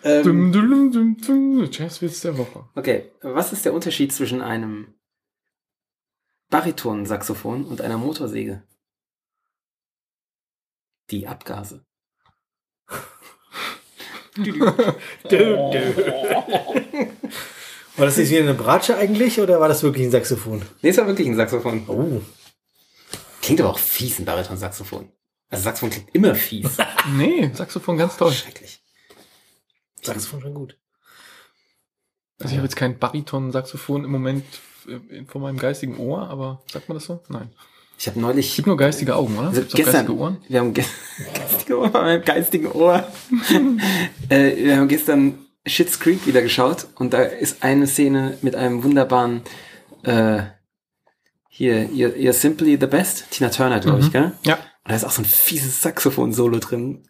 Ähm, Dum, dum, dum, dum. Jazzwitz der Woche. okay, was ist der Unterschied zwischen einem Bariton-Saxophon und einer Motorsäge? Die Abgase. War das jetzt wieder eine Bratsche eigentlich oder war das wirklich ein Saxophon? Nee, es war wirklich ein Saxophon. Oh. Klingt aber auch fies, ein Bariton-Saxophon. Also Saxophon klingt immer fies. Nee, Saxophon ganz toll. Schrecklich. Saxophon schon gut. Also ich habe jetzt kein Bariton-Saxophon im Moment äh, vor meinem geistigen Ohr, aber sagt man das so? Nein. Ich habe Es neulich, gibt nur geistige Augen, oder? also gestern, geistige Ohren? wir haben ge geistige Ohr, bei meinem geistigen Ohr. äh, wir haben gestern Shit's Creek wieder geschaut und da ist eine Szene mit einem wunderbaren, äh, hier, you're, you're Simply the Best, Tina Turner, glaube ich, Mhm. gell? Ja. Und da ist auch so ein fieses Saxophon-Solo drin.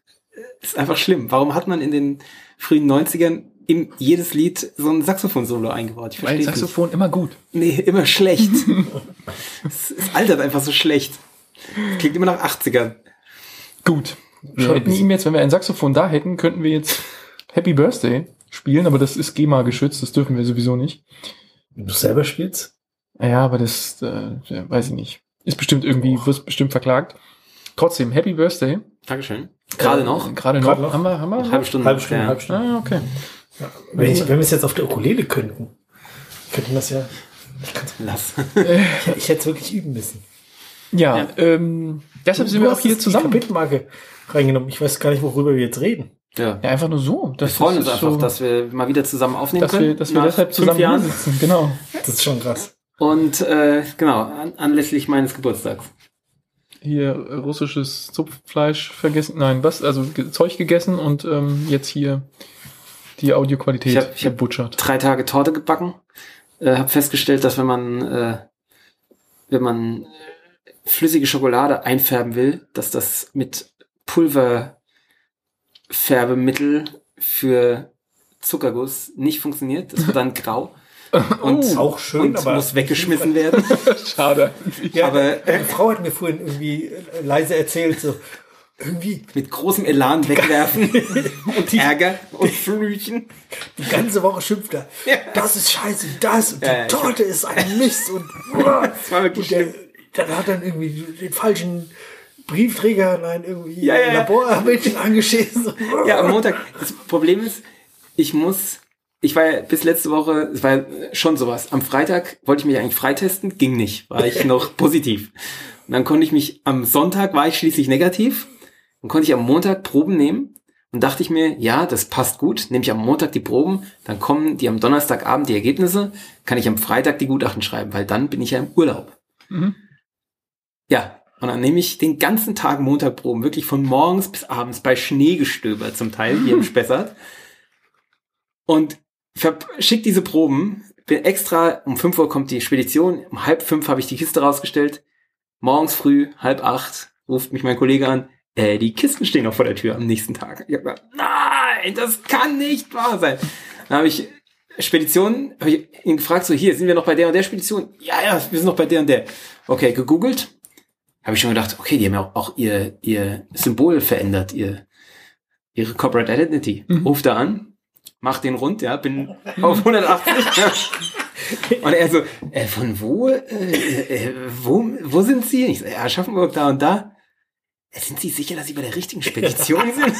Ist einfach schlimm. Warum hat man in den frühen 90ern in jedes Lied so ein Saxophon-Solo eingebaut? Ich Weil verstehe nicht. Saxophon immer gut. Nee, immer schlecht. es, es altert einfach so schlecht. Klingt immer nach 80ern. Gut. Hätten bisschen. ihm jetzt, wenn wir ein Saxophon da hätten, könnten wir jetzt Happy Birthday spielen, aber das ist GEMA geschützt, das dürfen wir sowieso nicht. Wenn du selber spielst? Ja, aber das, äh, ja, weiß ich nicht. Ist bestimmt irgendwie, wird bestimmt verklagt. Trotzdem, Happy Birthday. Dankeschön. Gerade noch. Äh, Gerade noch. Gerade noch. Haben wir, haben wir? Halbe Stunde. Halbe Stunde, ja. halbe Stunde. Ah, okay. Wenn, ich, wenn wir es jetzt auf der Ukulele könnten, könnten wir das ja. Ich, kann's- Lass. ich, ich hätte es wirklich üben müssen. Ja, Ja. Ähm, deshalb sind Du wir auch hier zusammen. Kapitelmarke reingenommen. Ich weiß gar nicht, worüber wir jetzt reden. Ja. Ja, einfach nur so. Wir Das freuen ist uns einfach, so, dass wir mal wieder zusammen aufnehmen dass können. wir, dass wir deshalb zusammen hier Jahren. sitzen. Genau. Das ist schon krass. Und äh, genau, an, anlässlich meines Geburtstags. Hier äh, russisches Zupffleisch vergessen. Nein, was? Also Zeug gegessen und ähm, jetzt hier die Audioqualität Ich hab- ich hab- gebutschert. Drei Tage Torte gebacken. Äh, habe festgestellt, dass wenn man äh, wenn man äh, flüssige Schokolade einfärben will, dass das mit Pulverfärbemittel für Zuckerguss nicht funktioniert. Das wird dann grau und, Oh, auch schön, und aber muss weggeschmissen werden. Schade. Ja, aber- meine Frau hat mir vorhin irgendwie äh, leise erzählt, so irgendwie Mit großem Elan wegwerfen und Ärger und Flüchen. die ganze Woche schimpft er. Ja. Das ist scheiße, das und die Ja, Torte ist ein Mist und, Das war wirklich und der, dann hat dann irgendwie den falschen Briefträger, nein, irgendwie Ja, ja, ja. Laborarbeit angeschissen. Ja, am Montag. Das Problem ist, ich muss, ich war ja bis letzte Woche, es war ja schon sowas. Am Freitag wollte ich mich eigentlich freitesten, ging nicht, war ich noch positiv. Und dann konnte ich mich, am Sonntag war ich schließlich negativ und konnte ich am Montag Proben nehmen und dachte ich mir, ja, das passt gut, nehme ich am Montag die Proben, dann kommen die am Donnerstagabend die Ergebnisse, kann ich am Freitag die Gutachten schreiben, weil dann bin ich ja im Urlaub. Mhm. Ja, und dann nehme ich den ganzen Tag Montagproben, wirklich von morgens bis abends bei Schneegestöber zum Teil hier im Spessart. Und schick diese Proben, bin extra, um 5 Uhr kommt die Spedition, um halb fünf habe ich die Kiste rausgestellt. Morgens früh, halb acht, ruft mich mein Kollege an, äh, die Kisten stehen noch vor der Tür am nächsten Tag. Ich hab gesagt, nein, das kann nicht wahr sein. Dann habe ich Spedition, habe ich ihn gefragt, so hier, sind wir noch bei der und der Spedition? Ja, ja, wir sind noch bei der und der. Okay, gegoogelt, habe ich schon gedacht, okay, die haben ja auch, auch ihr, ihr Symbol verändert, ihr, ihre Corporate Identity. Mhm. Ruft da an, macht den rund, ja, bin auf 180. und er so, äh, von wo, äh, äh, wo, wo sind Sie? Ich so, ja, Aschaffenburg, da und da. Äh, Sind Sie sicher, dass Sie bei der richtigen Spedition sind?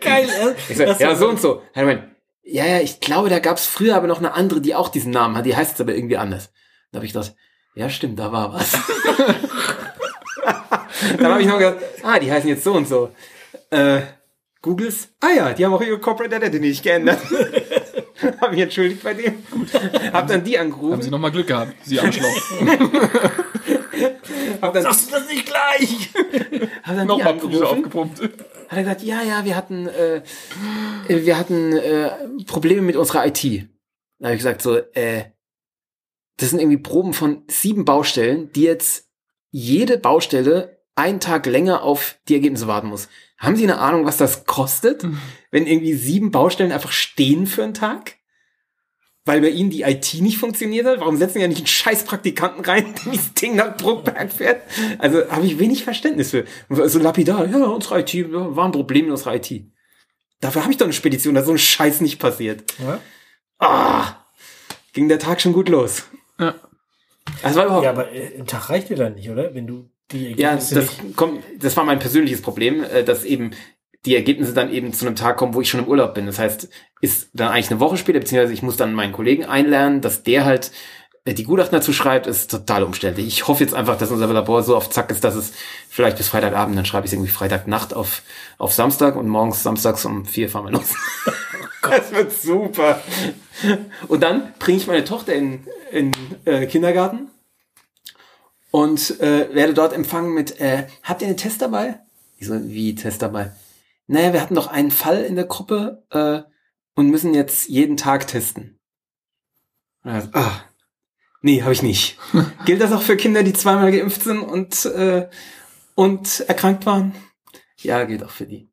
Geil, Ich so, ja, so und so. Er meint, ja, ja, ich glaube, da gab's früher aber noch eine andere, die auch diesen Namen hat. Die heißt jetzt aber irgendwie anders. Da habe ich gedacht, ja, stimmt, da war was. Dann habe ich noch gedacht, ah, die heißen jetzt so und so. Äh, Googles, ah ja, die haben auch ihre Corporate Identity nicht geändert. habe mich entschuldigt bei dem. Hab dann die Haben Sie angerufen. noch mal Glück gehabt, Sie Arschloch. Hab dann, Sagst du das nicht gleich? hab dann die Nochmal angerufen. aufgepumpt. Hat er gesagt, ja, ja, wir hatten, äh, wir hatten äh, Probleme mit unserer IT. Da habe ich gesagt, so, äh, das sind irgendwie Proben von sieben Baustellen, die jetzt jede Baustelle einen Tag länger auf die Ergebnisse warten muss. Haben Sie eine Ahnung, was das kostet, wenn irgendwie sieben Baustellen einfach stehen für einen Tag? Weil bei Ihnen die IT nicht funktioniert hat? Warum setzen Sie ja nicht einen scheiß Praktikanten rein, der dieses Ding nach Bruckberg fährt? Also habe ich wenig Verständnis für. So lapidar, ja, unsere IT, war ein Problem in unserer IT. Dafür habe ich doch eine Spedition, da so ein Scheiß nicht passiert. Ja. Ah, ging der Tag schon gut los. Ja. Das war überhaupt, Ja, aber äh, ein Tag reicht dir dann nicht, oder? Wenn du die Ja, Ergebnisse das nicht... kommt, das war mein persönliches Problem, äh, dass eben die Ergebnisse dann eben zu einem Tag kommen, wo ich schon im Urlaub bin. Das heißt, ist dann eigentlich eine Woche später, beziehungsweise ich muss dann meinen Kollegen einlernen, dass der halt äh, die Gutachten dazu schreibt, ist total umständlich. Ich hoffe jetzt einfach, dass unser Labor so auf Zack ist, dass es vielleicht bis Freitagabend, dann schreibe ich es irgendwie Freitagnacht auf, auf Samstag und morgens samstags um vier fahren wir los. das wird super. Und dann bringe ich meine Tochter in, in äh, Kindergarten und äh, werde dort empfangen mit, äh, habt ihr einen Test dabei? Ich so, wie Test dabei? Naja, wir hatten doch einen Fall in der Gruppe äh, und müssen jetzt jeden Tag testen. Und er so, ah, nee, habe ich nicht. Gilt das auch für Kinder, die zweimal geimpft sind und, äh, und erkrankt waren? Ja, gilt auch für die.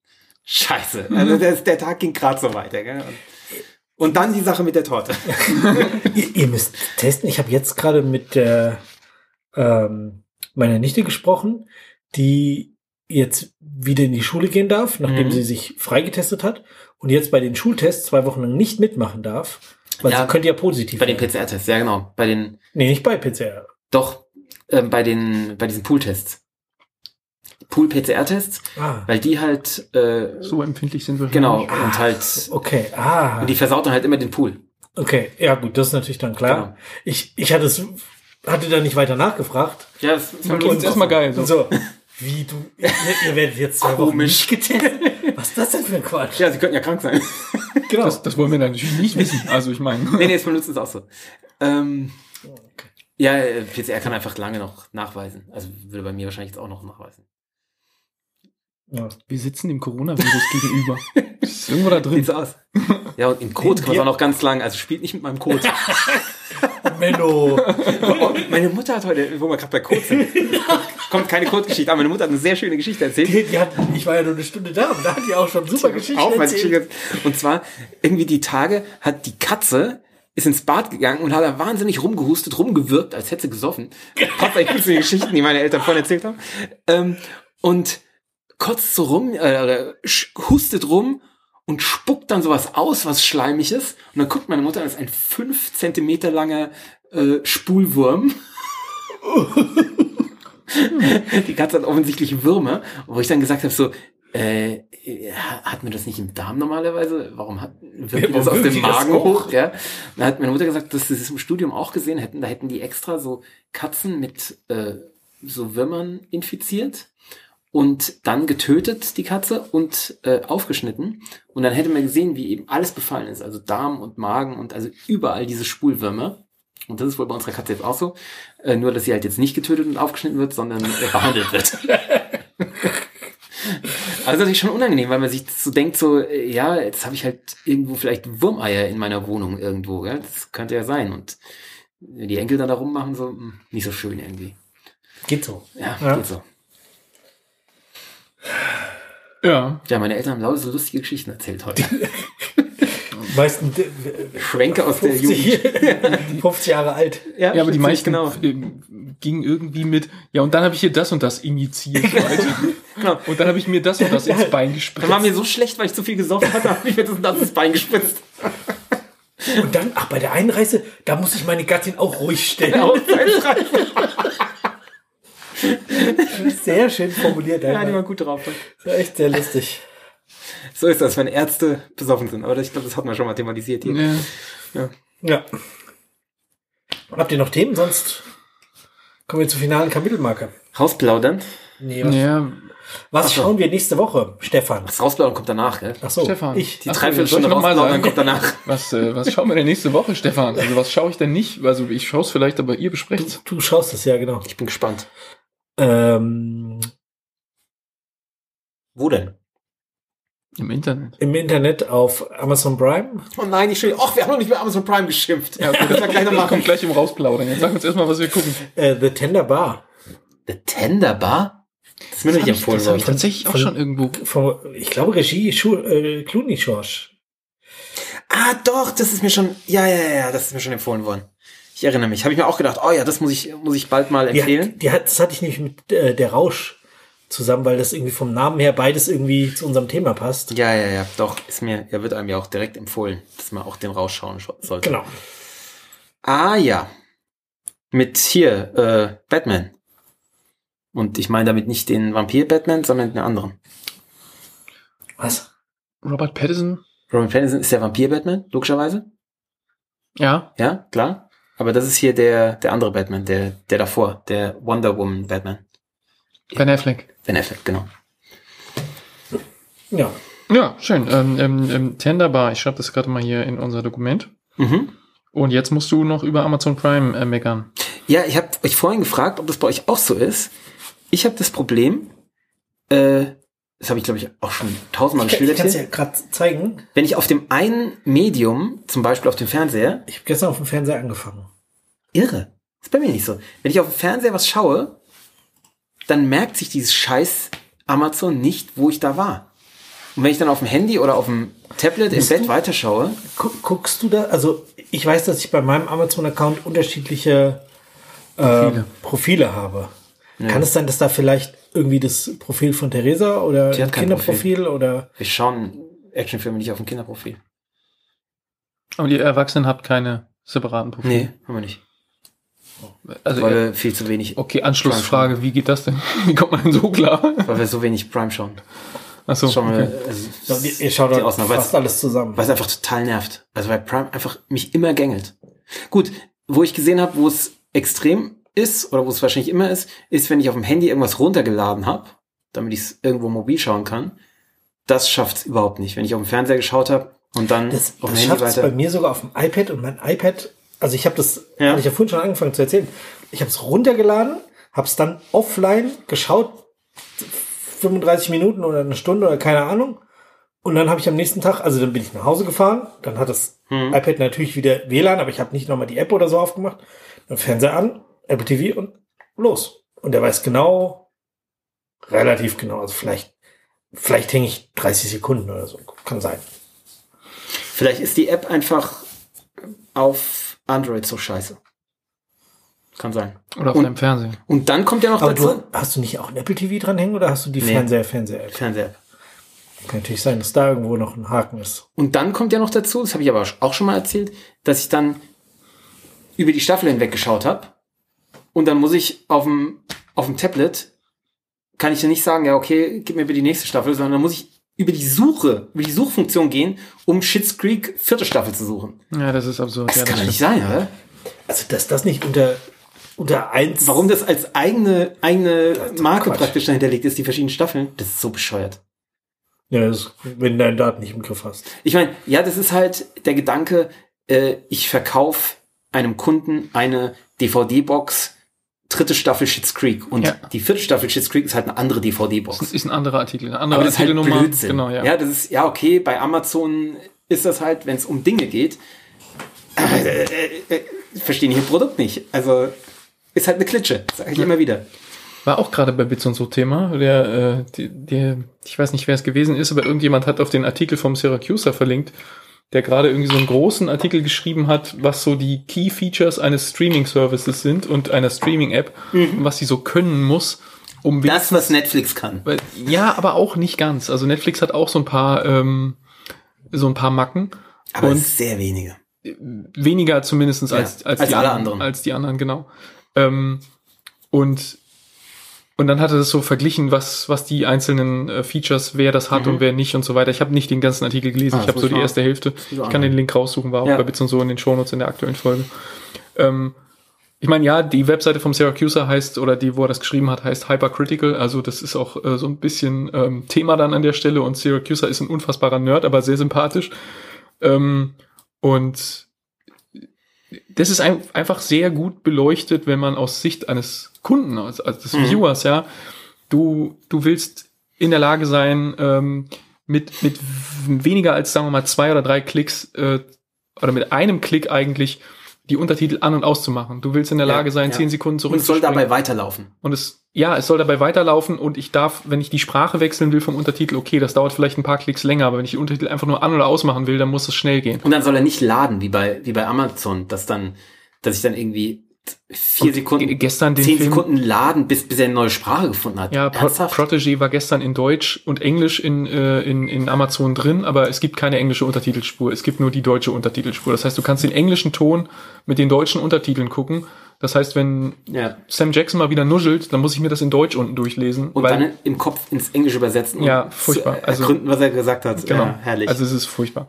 Scheiße. Also der, der Tag ging gerade so weiter. Gell? Und, und dann die Sache mit der Torte. ihr, ihr müsst testen. Ich habe jetzt gerade mit der ähm, meiner Nichte gesprochen, die jetzt wieder in die Schule gehen darf, nachdem Mhm. sie sich freigetestet hat und jetzt bei den Schultests zwei Wochen lang nicht mitmachen darf, weil Ja, sie könnte ja positiv Bei den werden. PCR-Tests, ja genau. Bei den, Nee, nicht bei PCR. doch, ähm, bei den, bei diesen Pool-Tests. Pool-PCR-Tests, Ah, weil die halt, äh, So empfindlich sind wir. genau, Ah. und halt, okay. Ah, und die versaut dann halt immer den Pool. okay. Ja gut, das ist natürlich dann klar. Genau. Ich, ich hatte es, hatte da nicht weiter nachgefragt. Ja, das ist Okay, ist erstmal geil. So. So, wie du, ihr, ihr werdet jetzt zwei Wochen Komisch. nicht getestet. Was ist das denn für ein Quatsch? Ja, sie könnten ja krank sein. genau. Das, das wollen wir natürlich nicht wissen. Also ich meine. nee, nee, es benutzen es auch so. Ähm, ja, äh, PCR kann einfach lange noch nachweisen. Also würde bei mir wahrscheinlich jetzt auch noch nachweisen. Ja. Wir sitzen dem Coronavirus gegenüber. Ist irgendwo da drin. Sieht so aus. Ja, und im Code kann man auch noch ganz lang, also spielt nicht mit meinem Code. Oh, meine Mutter hat heute, wo wir gerade bei Code sind, kommt keine Code-Geschichte, aber meine Mutter hat eine sehr schöne Geschichte erzählt. Die, die hat, ich war ja nur eine Stunde da und da hat die auch schon super Geschichten Auch erzählt. Geschichte. Und zwar, irgendwie die Tage hat die Katze ist ins Bad gegangen und hat da wahnsinnig rumgehustet, rumgewirkt, als hätte sie gesoffen. Passt eigentlich gut zu den Geschichten, die meine Eltern vorhin erzählt haben. Ähm, und kotzt so rum, äh, hustet rum und spuckt dann sowas aus, was schleimig ist. Und dann guckt meine Mutter, das ist ein fünf Zentimeter langer äh, Spulwurm. Die Katze hat offensichtlich Würmer, wo ich dann gesagt habe, so, äh, hat man das nicht im Darm normalerweise? Warum hat wirkt Ja, das aus dem Magen hoch? hoch? Ja. Dann hat meine Mutter gesagt, dass sie das im Studium auch gesehen hätten. Da hätten die extra so Katzen mit äh, so Würmern infiziert und dann getötet die Katze und äh, aufgeschnitten. Und dann hätte man gesehen, wie eben alles befallen ist. Also Darm und Magen und also überall diese Spulwürmer. Und das ist wohl bei unserer Katze jetzt auch so. Äh, nur, dass sie halt jetzt nicht getötet und aufgeschnitten wird, sondern äh, behandelt wird. Also das ist natürlich schon unangenehm, weil man sich so denkt, so, äh, ja, jetzt habe ich halt irgendwo vielleicht Wurmeier in meiner Wohnung irgendwo, gell? Das könnte ja sein. Und wenn die Enkel dann da rummachen, so, hm, nicht so schön irgendwie. Geht so. Ja, Ja. geht so. Ja. Ja, meine Eltern haben lauter so lustige Geschichten erzählt heute. Meistens Schwenke aus der 50, Jugend. 50 Jahre alt. Ja, aber die meisten genau. äh, gingen irgendwie mit, ja, und dann habe ich hier das und das initiiert. Leute. genau. Und dann habe ich mir das und das ins Bein gespritzt. Dann war mir so schlecht, weil ich zu viel gesoffen hatte, habe ich mir das und das ins Bein gespritzt. Und dann, ach, bei der Einreise, da muss ich meine Gattin auch ruhig stellen. Sehr schön formuliert. Ja, die einmal. war gut drauf. Das war echt sehr lustig. So ist das, wenn Ärzte besoffen sind. Aber das, ich glaube, das hat man schon mal thematisiert hier. Ja. Ja. Habt ihr noch Themen? Sonst kommen wir zur finalen Kapitelmarke. Rausplaudern. Nee, was, ja, was Ach so. schauen wir nächste Woche, Stefan? Das Rausplaudern kommt danach, gell? Ach so, Stefan. ich. Die Dreiviertelstunde rausplaudern kommt danach. was, äh, was schauen wir denn nächste Woche, Stefan? Also was schaue ich denn nicht? Also ich schaue es vielleicht, aber ihr besprecht's. Du schaust es ja, genau. Ich bin gespannt. Ähm, Wo denn? Im Internet. Im Internet auf Amazon Prime. Oh nein, ich ach, wir haben noch nicht mehr Amazon Prime geschimpft. Ja, okay, das gleich noch das kommt machen. gleich im Rausplaudern. Jetzt sag uns erstmal, was wir gucken. Äh, The Tender Bar. The Tender Bar? Das ist mir noch nicht empfohlen das worden. tatsächlich auch Von- schon irgendwo. Von, ich glaube, Regie Schu äh, Clooney George. Ah, doch, das ist mir schon, ja, ja, ja, das ist mir schon empfohlen worden. Ich erinnere mich. Habe ich mir auch gedacht, oh ja, das muss ich, muss ich bald mal Die empfehlen. hat, die hat, das hatte ich nämlich mit äh, der Rausch zusammen, weil das irgendwie vom Namen her beides irgendwie zu unserem Thema passt. Ja, ja, ja, doch, ist mir, er wird einem ja auch direkt empfohlen, dass man auch den rausschauen sollte. Genau. Ah, ja. Mit hier, äh, Batman. Und ich meine damit nicht den Vampir-Batman, sondern den anderen. Was? Robert Pattinson? Robert Pattinson ist der Vampir-Batman, logischerweise. Ja. Ja, klar. Aber das ist hier der, der andere Batman, der, der davor, der Wonder Woman Batman. Ben Affleck. Ben Affleck, genau. Ja. Ja, schön. Ähm, ähm, ähm, Tenderbar, ich schreibe das gerade mal hier in unser Dokument. Mhm. Und jetzt musst du noch über Amazon Prime äh, meckern. Ja, ich habe euch vorhin gefragt, ob das bei euch auch so ist. Ich habe das Problem, äh, das habe ich glaube ich auch schon tausendmal Ich, ich geschildert kann es ja gerade zeigen. Wenn ich auf dem einen Medium, zum Beispiel auf dem Fernseher, Ich habe gestern auf dem Fernseher angefangen. irre. ist bei mir nicht so. Wenn ich auf dem Fernseher was schaue, dann merkt sich dieses scheiß Amazon nicht, wo ich da war. Und wenn ich dann auf dem Handy oder auf dem Tablet im Bist Bett du- weiterschaue, Gu- Guckst du da, also ich weiß, dass ich bei meinem Amazon-Account unterschiedliche Profile. Profile, Profile habe. Kann es sein, dass da vielleicht irgendwie das Profil von Theresa oder Die hat Kinderprofil oder wir schauen Actionfilme nicht auf dem Kinderprofil. Aber ihr Erwachsenen habt keine separaten Profile. Nee, haben wir nicht. Also, Weil wir viel zu wenig, okay, Anschlussfrage, wie geht das denn? Wie kommt man denn so klar? weil wir so wenig Prime schauen. Achso, Schauen wir, okay. also, so, ihr, ihr schaut die da Ausnahme, fast alles zusammen. weil es einfach total nervt. Also weil Prime einfach mich immer gängelt. Gut, wo ich gesehen habe, wo es extrem ist oder wo es wahrscheinlich immer ist, ist, wenn ich auf dem Handy irgendwas runtergeladen habe, damit ich es irgendwo mobil schauen kann. Das schafft's überhaupt nicht. Wenn ich auf dem Fernseher geschaut habe und dann Das, auf dem das Handy schafft es bei weiter. mir sogar auf dem iPad und mein iPad, also ich habe das, Ja. hatte ich ja vorhin schon angefangen zu erzählen, ich habe es runtergeladen, habe es dann offline geschaut, 35 Minuten oder eine Stunde oder keine Ahnung. Und dann habe ich am nächsten Tag, also dann bin ich nach Hause gefahren, dann hat das Hm. iPad natürlich wieder WLAN, aber ich habe nicht nochmal die App oder so aufgemacht. Dann Fernseher an, Apple TV und los. Und der weiß genau, relativ genau, also vielleicht, vielleicht hänge ich 30 Sekunden oder so. Kann sein. Vielleicht ist die App einfach auf Android so scheiße. Kann sein. Oder auf Und- deinem Fernsehen. Und dann kommt ja noch Aber dazu. du, hast du nicht auch ein Apple TV dranhängen oder hast du die Nee. Fernseher, Fernseher-App? Fernseher. Kann natürlich sein, dass da irgendwo noch ein Haken ist. Und dann kommt ja noch dazu, das habe ich aber auch schon mal erzählt, dass ich dann über die Staffel hinweg geschaut habe. Und dann muss ich auf dem, auf dem Tablet, kann ich dann nicht sagen, ja, okay, gib mir bitte die nächste Staffel, sondern dann muss ich über die Suche, über die Suchfunktion gehen, um Schitt's Creek vierte Staffel zu suchen. Ja, das ist absurd. Das ja, kann das nicht sein, oder? Also, dass das nicht unter, unter eins. Warum das als eigene, eigene Marke Quatsch. praktisch dahinter liegt, ist, die verschiedenen Staffeln, das ist so bescheuert. Ja, das, wenn du deine Daten nicht im Griff hast. Ich meine, ja, das ist halt der Gedanke, äh, ich verkaufe einem Kunden eine DVD-Box, dritte Staffel Schitt's Creek. Und Ja. die vierte Staffel Schitt's Creek ist halt eine andere Das DVD-Box. ist ein anderer Artikel. Eine andere Aber das ist halt. Blödsinn. Genau, ja. ja, das ist, ja, okay, bei Amazon ist das halt, wenn es um Dinge geht, äh, äh, äh, verstehen hier Produkt nicht. Also, ist halt eine Klitsche, sage ich immer wieder. War auch gerade bei Bits und so Thema. Der, äh, die, der, ich weiß nicht, wer es gewesen ist, aber irgendjemand hat auf den Artikel vom Syracuser verlinkt, der gerade irgendwie so einen großen Artikel geschrieben hat, was so die Key Features eines Streaming Services sind und einer Streaming App und was sie so können muss, um Das, was Netflix kann. Ja, aber auch nicht ganz. Also Netflix hat auch so ein paar, ähm, so ein paar Macken. Aber und sehr wenige. weniger zumindest als, als, als die alle an- anderen. Als die anderen, genau. Ähm, und, und dann hat er das so verglichen, was, was die einzelnen äh, Features, wer das hat und wer nicht und so weiter. Ich habe nicht den ganzen Artikel gelesen, Mhm. Ah, ich habe so die erste Hälfte. ich kann den Link raussuchen, war auch Ja. bei Bits und so in den Shownotes in der aktuellen Folge. Ähm, ich meine, ja, die Webseite vom Syracuser heißt, oder die, wo er das geschrieben hat, heißt Hypercritical. Also das ist auch äh, so ein bisschen ähm, Thema dann an der Stelle. Und Syracuser ist ein unfassbarer Nerd, aber sehr sympathisch. Ähm, und das ist ein, einfach sehr gut beleuchtet, wenn man aus Sicht eines Kunden, also, des Mhm. Viewers, ja, du, du willst in der Lage sein, ähm, mit, mit weniger als, sagen wir mal, zwei oder drei Klicks äh, oder mit einem Klick eigentlich die Untertitel an- und auszumachen. Du willst in der Ja, Lage sein, ja. zehn Sekunden Und zurück es soll dabei weiterlaufen. und es, ja, es soll dabei weiterlaufen und ich darf, wenn ich die Sprache wechseln will vom Untertitel, okay, das dauert vielleicht ein paar Klicks länger, aber wenn ich die Untertitel einfach nur an- oder ausmachen will, dann muss es schnell gehen. Und dann soll er nicht laden, wie bei, wie bei Amazon, dass dann, dass ich dann irgendwie vier Und Sekunden, ge- gestern den zehn Film- Sekunden laden, bis, bis er eine neue Sprache gefunden hat. Ja, Pro? Protégé war gestern in Deutsch und Englisch in, äh, in, in Amazon drin, aber es gibt keine englische Untertitelspur. Es gibt nur die deutsche Untertitelspur. Das heißt, du kannst den englischen Ton mit den deutschen Untertiteln gucken. Das heißt, wenn ja. Sam Jackson mal wieder nuschelt, dann muss ich mir das in Deutsch unten durchlesen. Und dann im Kopf ins Englische übersetzen Ja, furchtbar. zu Also- ergründen, was er gesagt hat. Genau. Ja, herrlich. Also es ist furchtbar.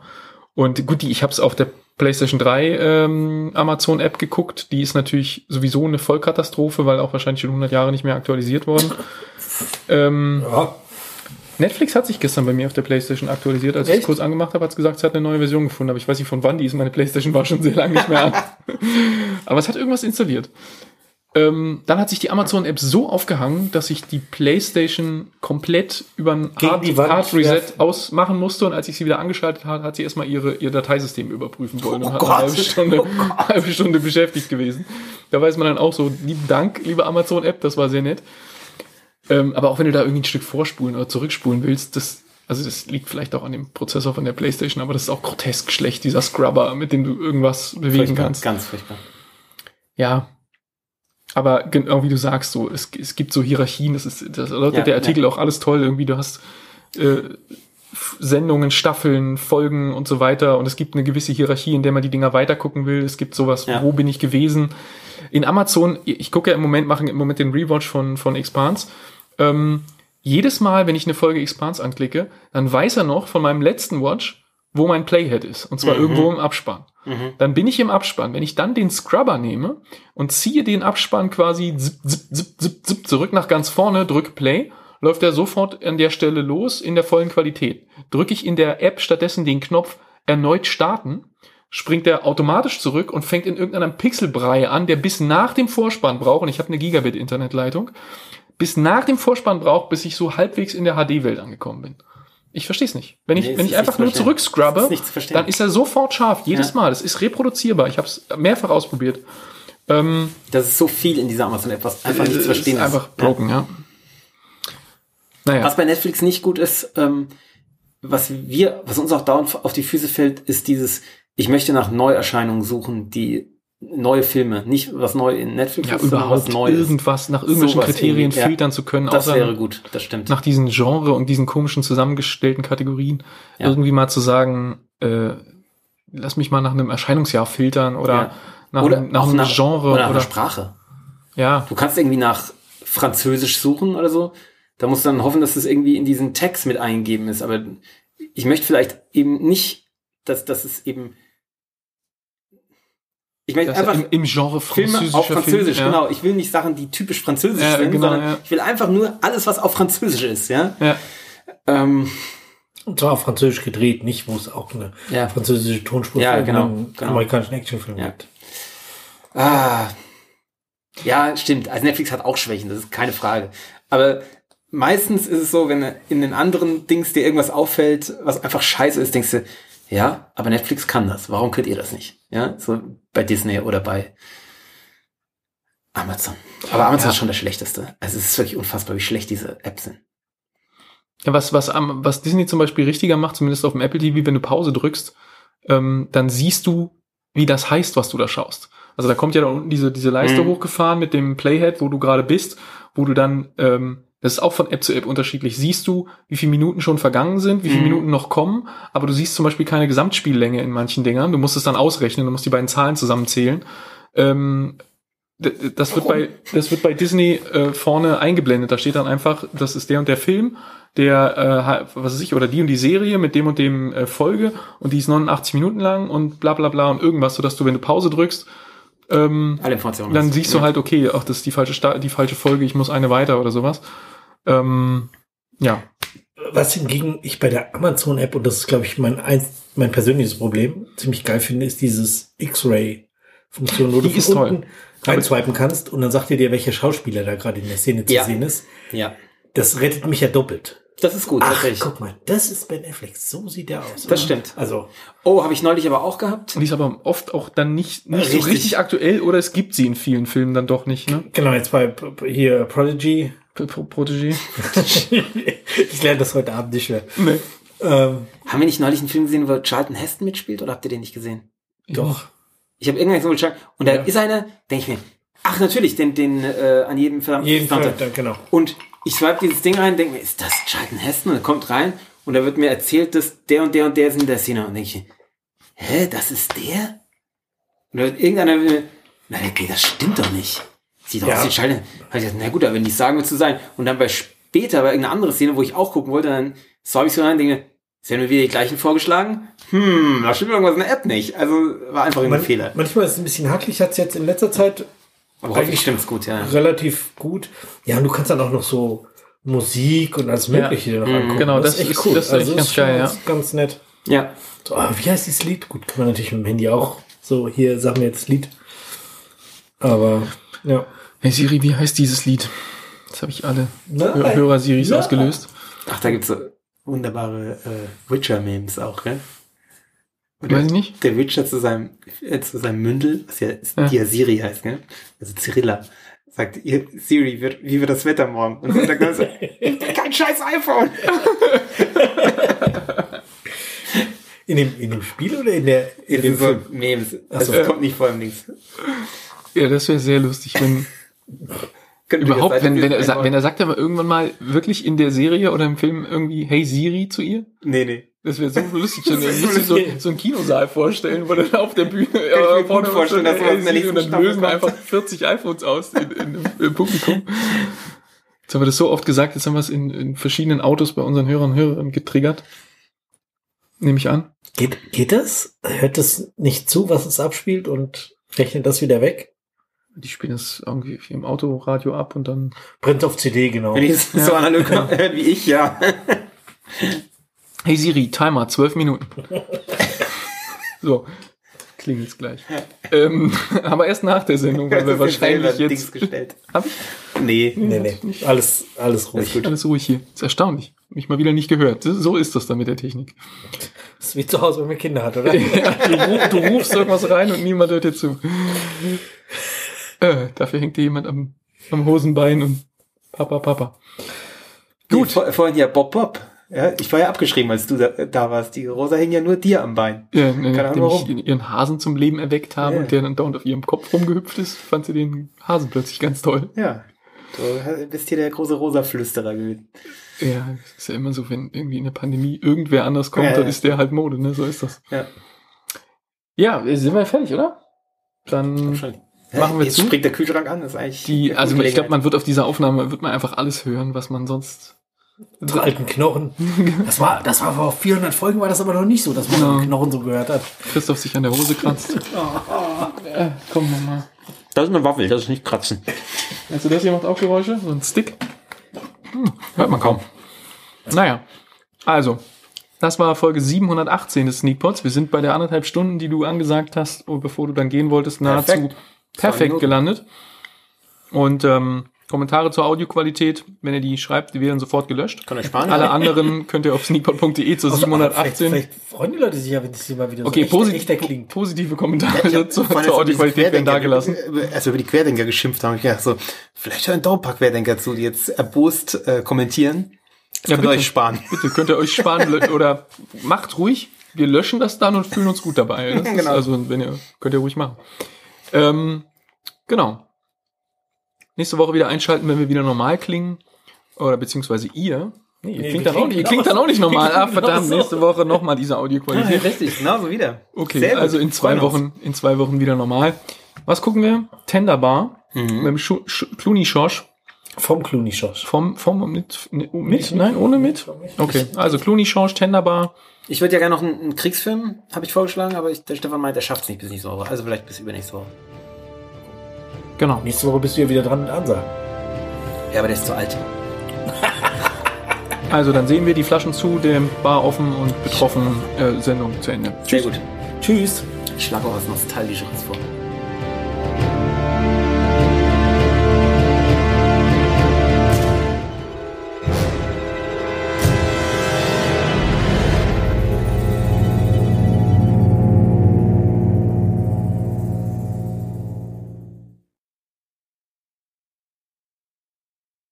Und gut, die, ich habe es auf der PlayStation 3 ähm, Amazon-App geguckt. Die ist natürlich sowieso eine Vollkatastrophe, weil auch wahrscheinlich schon 100 Jahre nicht mehr aktualisiert worden. ähm, Ja, Netflix hat sich gestern bei mir auf der PlayStation aktualisiert. Als ich es kurz angemacht habe, hat es gesagt, es hat eine neue Version gefunden. Aber ich weiß nicht von wann die ist. Meine PlayStation war schon sehr lange nicht mehr an. Aber es hat irgendwas installiert. Ähm, dann hat sich die Amazon-App so aufgehangen, dass ich die PlayStation komplett über ein Gegen Hard, die Wand Hard Reset werfen. ausmachen musste. Und als ich sie wieder angeschaltet habe, hat sie erstmal ihre, ihr Dateisystem überprüfen wollen. und Oh hat Gott. eine halbe Stunde, Oh halbe Stunde beschäftigt gewesen. Da weiß man dann auch so, lieben Dank, liebe Amazon-App, das war sehr nett. Ähm, aber auch wenn du da irgendwie ein Stück vorspulen oder zurückspulen willst, das, also das liegt vielleicht auch an dem Prozessor von der Playstation, aber das ist auch grotesk schlecht, dieser Scrubber, mit dem du irgendwas bewegen furchtbar, kannst. ganz furchtbar. Ja. Aber genau wie du sagst, so, es, es gibt so Hierarchien, das ist, das erläutert Ja, der Artikel auch alles toll. Irgendwie, du hast äh, Sendungen, Staffeln, Folgen und so weiter. Und es gibt eine gewisse Hierarchie, in der man die Dinger weitergucken will. Es gibt sowas, Ja. wo bin ich gewesen? In Amazon, ich gucke ja im Moment, mache im Moment den Rewatch von, von Expanse. Ähm, jedes Mal, wenn ich eine Folge Expanse anklicke, dann weiß er noch von meinem letzten Watch, wo mein Playhead ist. Und zwar Mhm. irgendwo im Abspann. Mhm. Dann bin ich im Abspann. Wenn ich dann den Scrubber nehme und ziehe den Abspann quasi zip, zip, zip, zip, zip zurück nach ganz vorne, drück Play, läuft er sofort an der Stelle los in der vollen Qualität. Drücke ich in der App stattdessen den Knopf erneut starten, springt er automatisch zurück und fängt in irgendeinem Pixelbrei an, der bis nach dem Vorspann braucht, und ich habe eine Gigabit-Internetleitung, bis nach dem Vorspann braucht, bis ich so halbwegs in der HD-Welt angekommen bin. Ich verstehe es nicht. Wenn ich, Nee, wenn ich einfach nur zurückscrubbe, ist dann ist er sofort scharf, jedes Ja. Mal. Es ist reproduzierbar. Ich habe es mehrfach ausprobiert. Ähm, Das ist so viel in dieser Amazon-App, was einfach nicht zu verstehen ist. Einfach broken, ja. Naja, Was bei Netflix nicht gut ist, ähm, was wir, was uns auch dauernd auf die Füße fällt, ist dieses, ich möchte nach Neuerscheinungen suchen, die neue Filme, nicht was neu in Netflix ja, ist, sondern was überhaupt Neues. irgendwas nach irgendwelchen Sowas Kriterien ja. filtern zu können, Das wäre gut, das stimmt. nach diesen Genre und diesen komischen zusammengestellten Kategorien Ja. irgendwie mal zu sagen, äh, lass mich mal nach einem Erscheinungsjahr filtern oder Ja. nach, oder einem, nach einem nach, Genre oder oder, nach einer Sprache. ja, Du kannst irgendwie nach Französisch suchen oder so. Da musst du dann hoffen, dass das irgendwie in diesen Text mit eingegeben ist. Aber ich möchte vielleicht eben nicht, dass, dass es eben. Ich möchte einfach im, im Genre Filme französischer auf Französisch, Film, ja. genau. Ich will nicht Sachen, die typisch französisch Ja, sind, genau, sondern ja. ich will einfach nur alles, was auf Französisch ist, ja. Ja. Ähm, Und zwar auf Französisch gedreht, nicht wo es auch eine Ja. französische Tonspur Ja, genau, einen genau. amerikanischen Actionfilm Ja. gibt. Ah. Ja, stimmt. Also Netflix hat auch Schwächen, das ist keine Frage. Aber meistens ist es so, wenn in den anderen Dings dir irgendwas auffällt, was einfach scheiße ist, denkst du, ja, aber Netflix kann das. Warum könnt ihr das nicht? Ja, so bei Disney oder bei Amazon. Aber Amazon Ja. ist schon der schlechteste. Also es ist wirklich unfassbar, wie schlecht diese Apps sind. Ja, was, was, was Disney zum Beispiel richtiger macht, zumindest auf dem Apple TV, wenn du Pause drückst, ähm, dann siehst du, wie das heißt, was du da schaust. Also da kommt ja da unten diese, diese Leiste Mhm. hochgefahren mit dem Playhead, wo du gerade bist, wo du dann, ähm, das ist auch von App zu App unterschiedlich, siehst du, wie viele Minuten schon vergangen sind, wie viele Mhm. Minuten noch kommen, aber du siehst zum Beispiel keine Gesamtspiellänge in manchen Dingern. Du musst es dann ausrechnen, du musst die beiden Zahlen zusammenzählen. Ähm, das wird bei das wird bei Disney äh, vorne eingeblendet. Da steht dann einfach, das ist der und der Film, der äh, was weiß ich oder die und die Serie mit dem und dem äh, Folge und die ist 89 Minuten lang und bla bla bla und irgendwas, so dass du wenn du Pause drückst, ähm, Alle Informationen. dann siehst du halt okay, ach das ist die falsche Sta die falsche Folge, ich muss eine weiter oder sowas. Ähm, ja, Was hingegen ich bei der Amazon-App, und das ist, glaube ich, mein, eins, mein persönliches Problem, ziemlich geil finde, ist dieses X-Ray-Funktion, wo Die du ist von toll. unten reinswipen kannst und dann sagt er dir, welcher Schauspieler da gerade in der Szene zu Ja. sehen ist. Ja. Das rettet mich ja doppelt. Das ist gut, Ach, tatsächlich. guck mal, das ist bei Netflix. So sieht der aus. Das stimmt. Also, Oh, habe ich neulich aber auch gehabt. und die ist aber oft auch dann nicht, nicht so Richtig. richtig aktuell oder es gibt sie in vielen Filmen dann doch nicht, ne? genau, jetzt bei hier Prodigy. Pro Pro Protégé. ich lerne das heute Abend nicht mehr. Nee. Ähm, Haben wir nicht neulich einen Film gesehen, wo Charlton Heston mitspielt oder habt ihr den nicht gesehen? doch. Ich habe irgendwann so geschaut und da Ja. ist einer, denke ich mir, Ach, natürlich, den, den äh, an jedem verdammten Jeden dann, genau. Und ich swipe dieses Ding rein, denke mir, ist das Charlton Heston? Und er kommt rein und da wird mir erzählt, dass der und der und der ist in der Szene. Und denke ich, hä, das ist der? Und dann wird irgendeiner, nein, nee, das stimmt doch nicht. Sieht doch Ja. aus wie Charlton. Hab ich gesagt, na gut, aber wenn die sagen, wird zu sein. Und dann bei später, bei irgendeiner anderen Szene, wo ich auch gucken wollte, dann swipe ich so rein, denke, es werden mir wieder die gleichen vorgeschlagen. Hm, da stimmt irgendwas in der App nicht. Also war einfach irgendein Man, Fehler. Manchmal ist es ein bisschen hakelig, hat es jetzt in letzter Zeit Aber hoffentlich stimmt's gut, ja. relativ gut. Ja, und du kannst dann auch noch so Musik und alles Mögliche noch Mhm. angucken. Genau, das ist- das ist echt ganz schon geil, ja. ganz, ganz nett. Ja. So, aber wie heißt dieses Lied? Gut, kann man natürlich mit dem Handy auch. So, hier sagen wir jetzt Lied. Aber, ja. Hey Siri, wie heißt dieses Lied? Das habe ich alle Nein. Hör- Hörer-Siris Nein. ausgelöst. Ach, da gibt's so wunderbare äh, Witcher-Memes auch, ne? Weiß ich nicht. Der Witcher zu seinem, äh, zu seinem Mündel, was ja, Ja. die ja Siri heißt, ne? Also Cyrilla, sagt, ihr, Siri, wird, wie wird das Wetter morgen? Und dann sagt er so, kein scheiß iPhone! In dem, in dem Spiel oder in der, in Das dem so? Memes. Also, so. das kommt nicht vor im Links. Ja, das wäre sehr lustig, wenn überhaupt, wenn, wenn, er, wenn er sagt aber irgendwann mal wirklich in der Serie oder im Film irgendwie Hey Siri zu ihr. Nee, nee. Das wäre so lustig. Ich ist müsste so, lustig. so einen Kinosaal vorstellen, wo dann auf der Bühne mir äh, gut vorstellen, dass der Siri und dann lösen kommt. einfach 40 iPhones aus in, in, im, im Publikum. Jetzt haben wir das so oft gesagt, jetzt haben wir es in, in verschiedenen Autos bei unseren Hörern und Hörern getriggert. Nehme ich an. Geht, geht das? Hört das nicht zu, was es abspielt und rechnet das wieder weg? Die spielen das irgendwie im Autoradio ab und dann. Brennt auf CD, genau. Wenn ich es so analog höre wie ich, ja. Hey Siri, Timer, 12 Minuten. so, klingelt's gleich. Ähm, aber erst nach der Sendung, weil wir wahrscheinlich Dings jetzt. gestellt. Hab ich? Nee. Nee, nee. Alles, alles ruhig. gut. Alles ruhig hier. Ist erstaunlich. Mich mal wieder nicht gehört. So ist das dann mit der Technik. Das ist wie zu Hause, wenn man Kinder hat, oder? Ja, du, ruf, du rufst irgendwas rein und niemand hört dir zu. Äh, dafür hängt dir jemand am, am Hosenbein und Papa, Papa. Gut. Nee, vor, vorhin ja Bob Bob. Ja, ich war ja abgeschrieben, als du da, da warst. Die Rosa hing ja nur dir am Bein. Ja, ne, Keine Ahnung ich ihren Hasen zum Leben erweckt habe Ja. und der dann dauernd auf ihrem Kopf rumgehüpft ist, fand sie den Hasen plötzlich ganz toll. Ja. Du bist hier der große Rosa-Flüsterer gewesen. Ja, es ist ja immer so, wenn irgendwie in der Pandemie irgendwer anders kommt, Ja, dann ja. ist der halt Mode, ne? So ist das. Ja. Ja, sind wir fertig, oder? Dann Wahrscheinlich. Machen wir Jetzt zu? springt der Kühlschrank an, das ist eigentlich. die, also ich glaube, man wird auf dieser Aufnahme, wird man einfach alles hören, was man sonst. Unsere alten Knochen. Das war, das war vor 400 Folgen, war das aber noch nicht so, dass man Ja. die Knochen so gehört hat. Christoph sich an der Hose kratzt. äh, komm nochmal. Das ist eine Waffel, das ist nicht kratzen. Also das hier macht auch Geräusche, so ein Stick. Hm, hört man kaum. Naja, also, das war Folge 718 des Sneakpots. Wir sind bei der anderthalb Stunden, die du angesagt hast, oh, bevor du dann gehen wolltest, nahezu Perfekt. Perfekt, gelandet. Und ähm, Kommentare zur Audioqualität, wenn ihr die schreibt, die werden sofort gelöscht. Kann sparen. Alle anderen könnt ihr auf sneakpot.de zur Also, Vielleicht, 718. vielleicht freuen die Leute sich ja, wenn es hier mal wieder Okay, so posit echter, echter klingt. positive Kommentare hab zur, zur Audioqualität werden da gelassen. über- Als wir über die Querdenker geschimpft haben, ich gedacht so, vielleicht hören doch ein paar Querdenker zu, die jetzt erbost äh, kommentieren. Das Ja, könnt ihr bitte. euch sparen. Bitte könnt ihr euch sparen oder macht ruhig. Wir löschen das dann und fühlen uns gut dabei. Das ist Genau. Also wenn ihr könnt ihr ruhig machen. Ähm, genau. Nächste Woche wieder einschalten, wenn wir wieder normal klingen oder beziehungsweise ihr. Nee, ihr Nee, klingt, dann auch, ihr klingt dann auch nicht normal. Ah, verdammt, genauso. nächste Woche nochmal diese Audioqualität. Richtig, genauso wieder. Okay, Sehr also in zwei. Wochen, in zwei Wochen wieder normal. Was gucken wir? Tender Bar Mhm. mit dem Schu- Sch- Clooney Schorsch. Vom Clooney Schorsch. Vom, vom, mit, mit, nein, ohne mit? Okay, also Clooney Schorsch, Tender Bar. Ich würde ja gerne noch einen, einen Kriegsfilm, habe ich vorgeschlagen, aber ich, der Stefan meint, er schafft es nicht bis nächste Woche. Also vielleicht bis übernächste Woche. Genau. Nächste Woche bist du ja wieder dran mit Ansagen. Ja, aber der ist zu alt. Also dann sehen wir die Flaschen zu, dem Bar offen und betroffen äh, Sendung zu Ende. Sehr gut. Tschüss. Ich schlage auch was Nostalgischeres vor.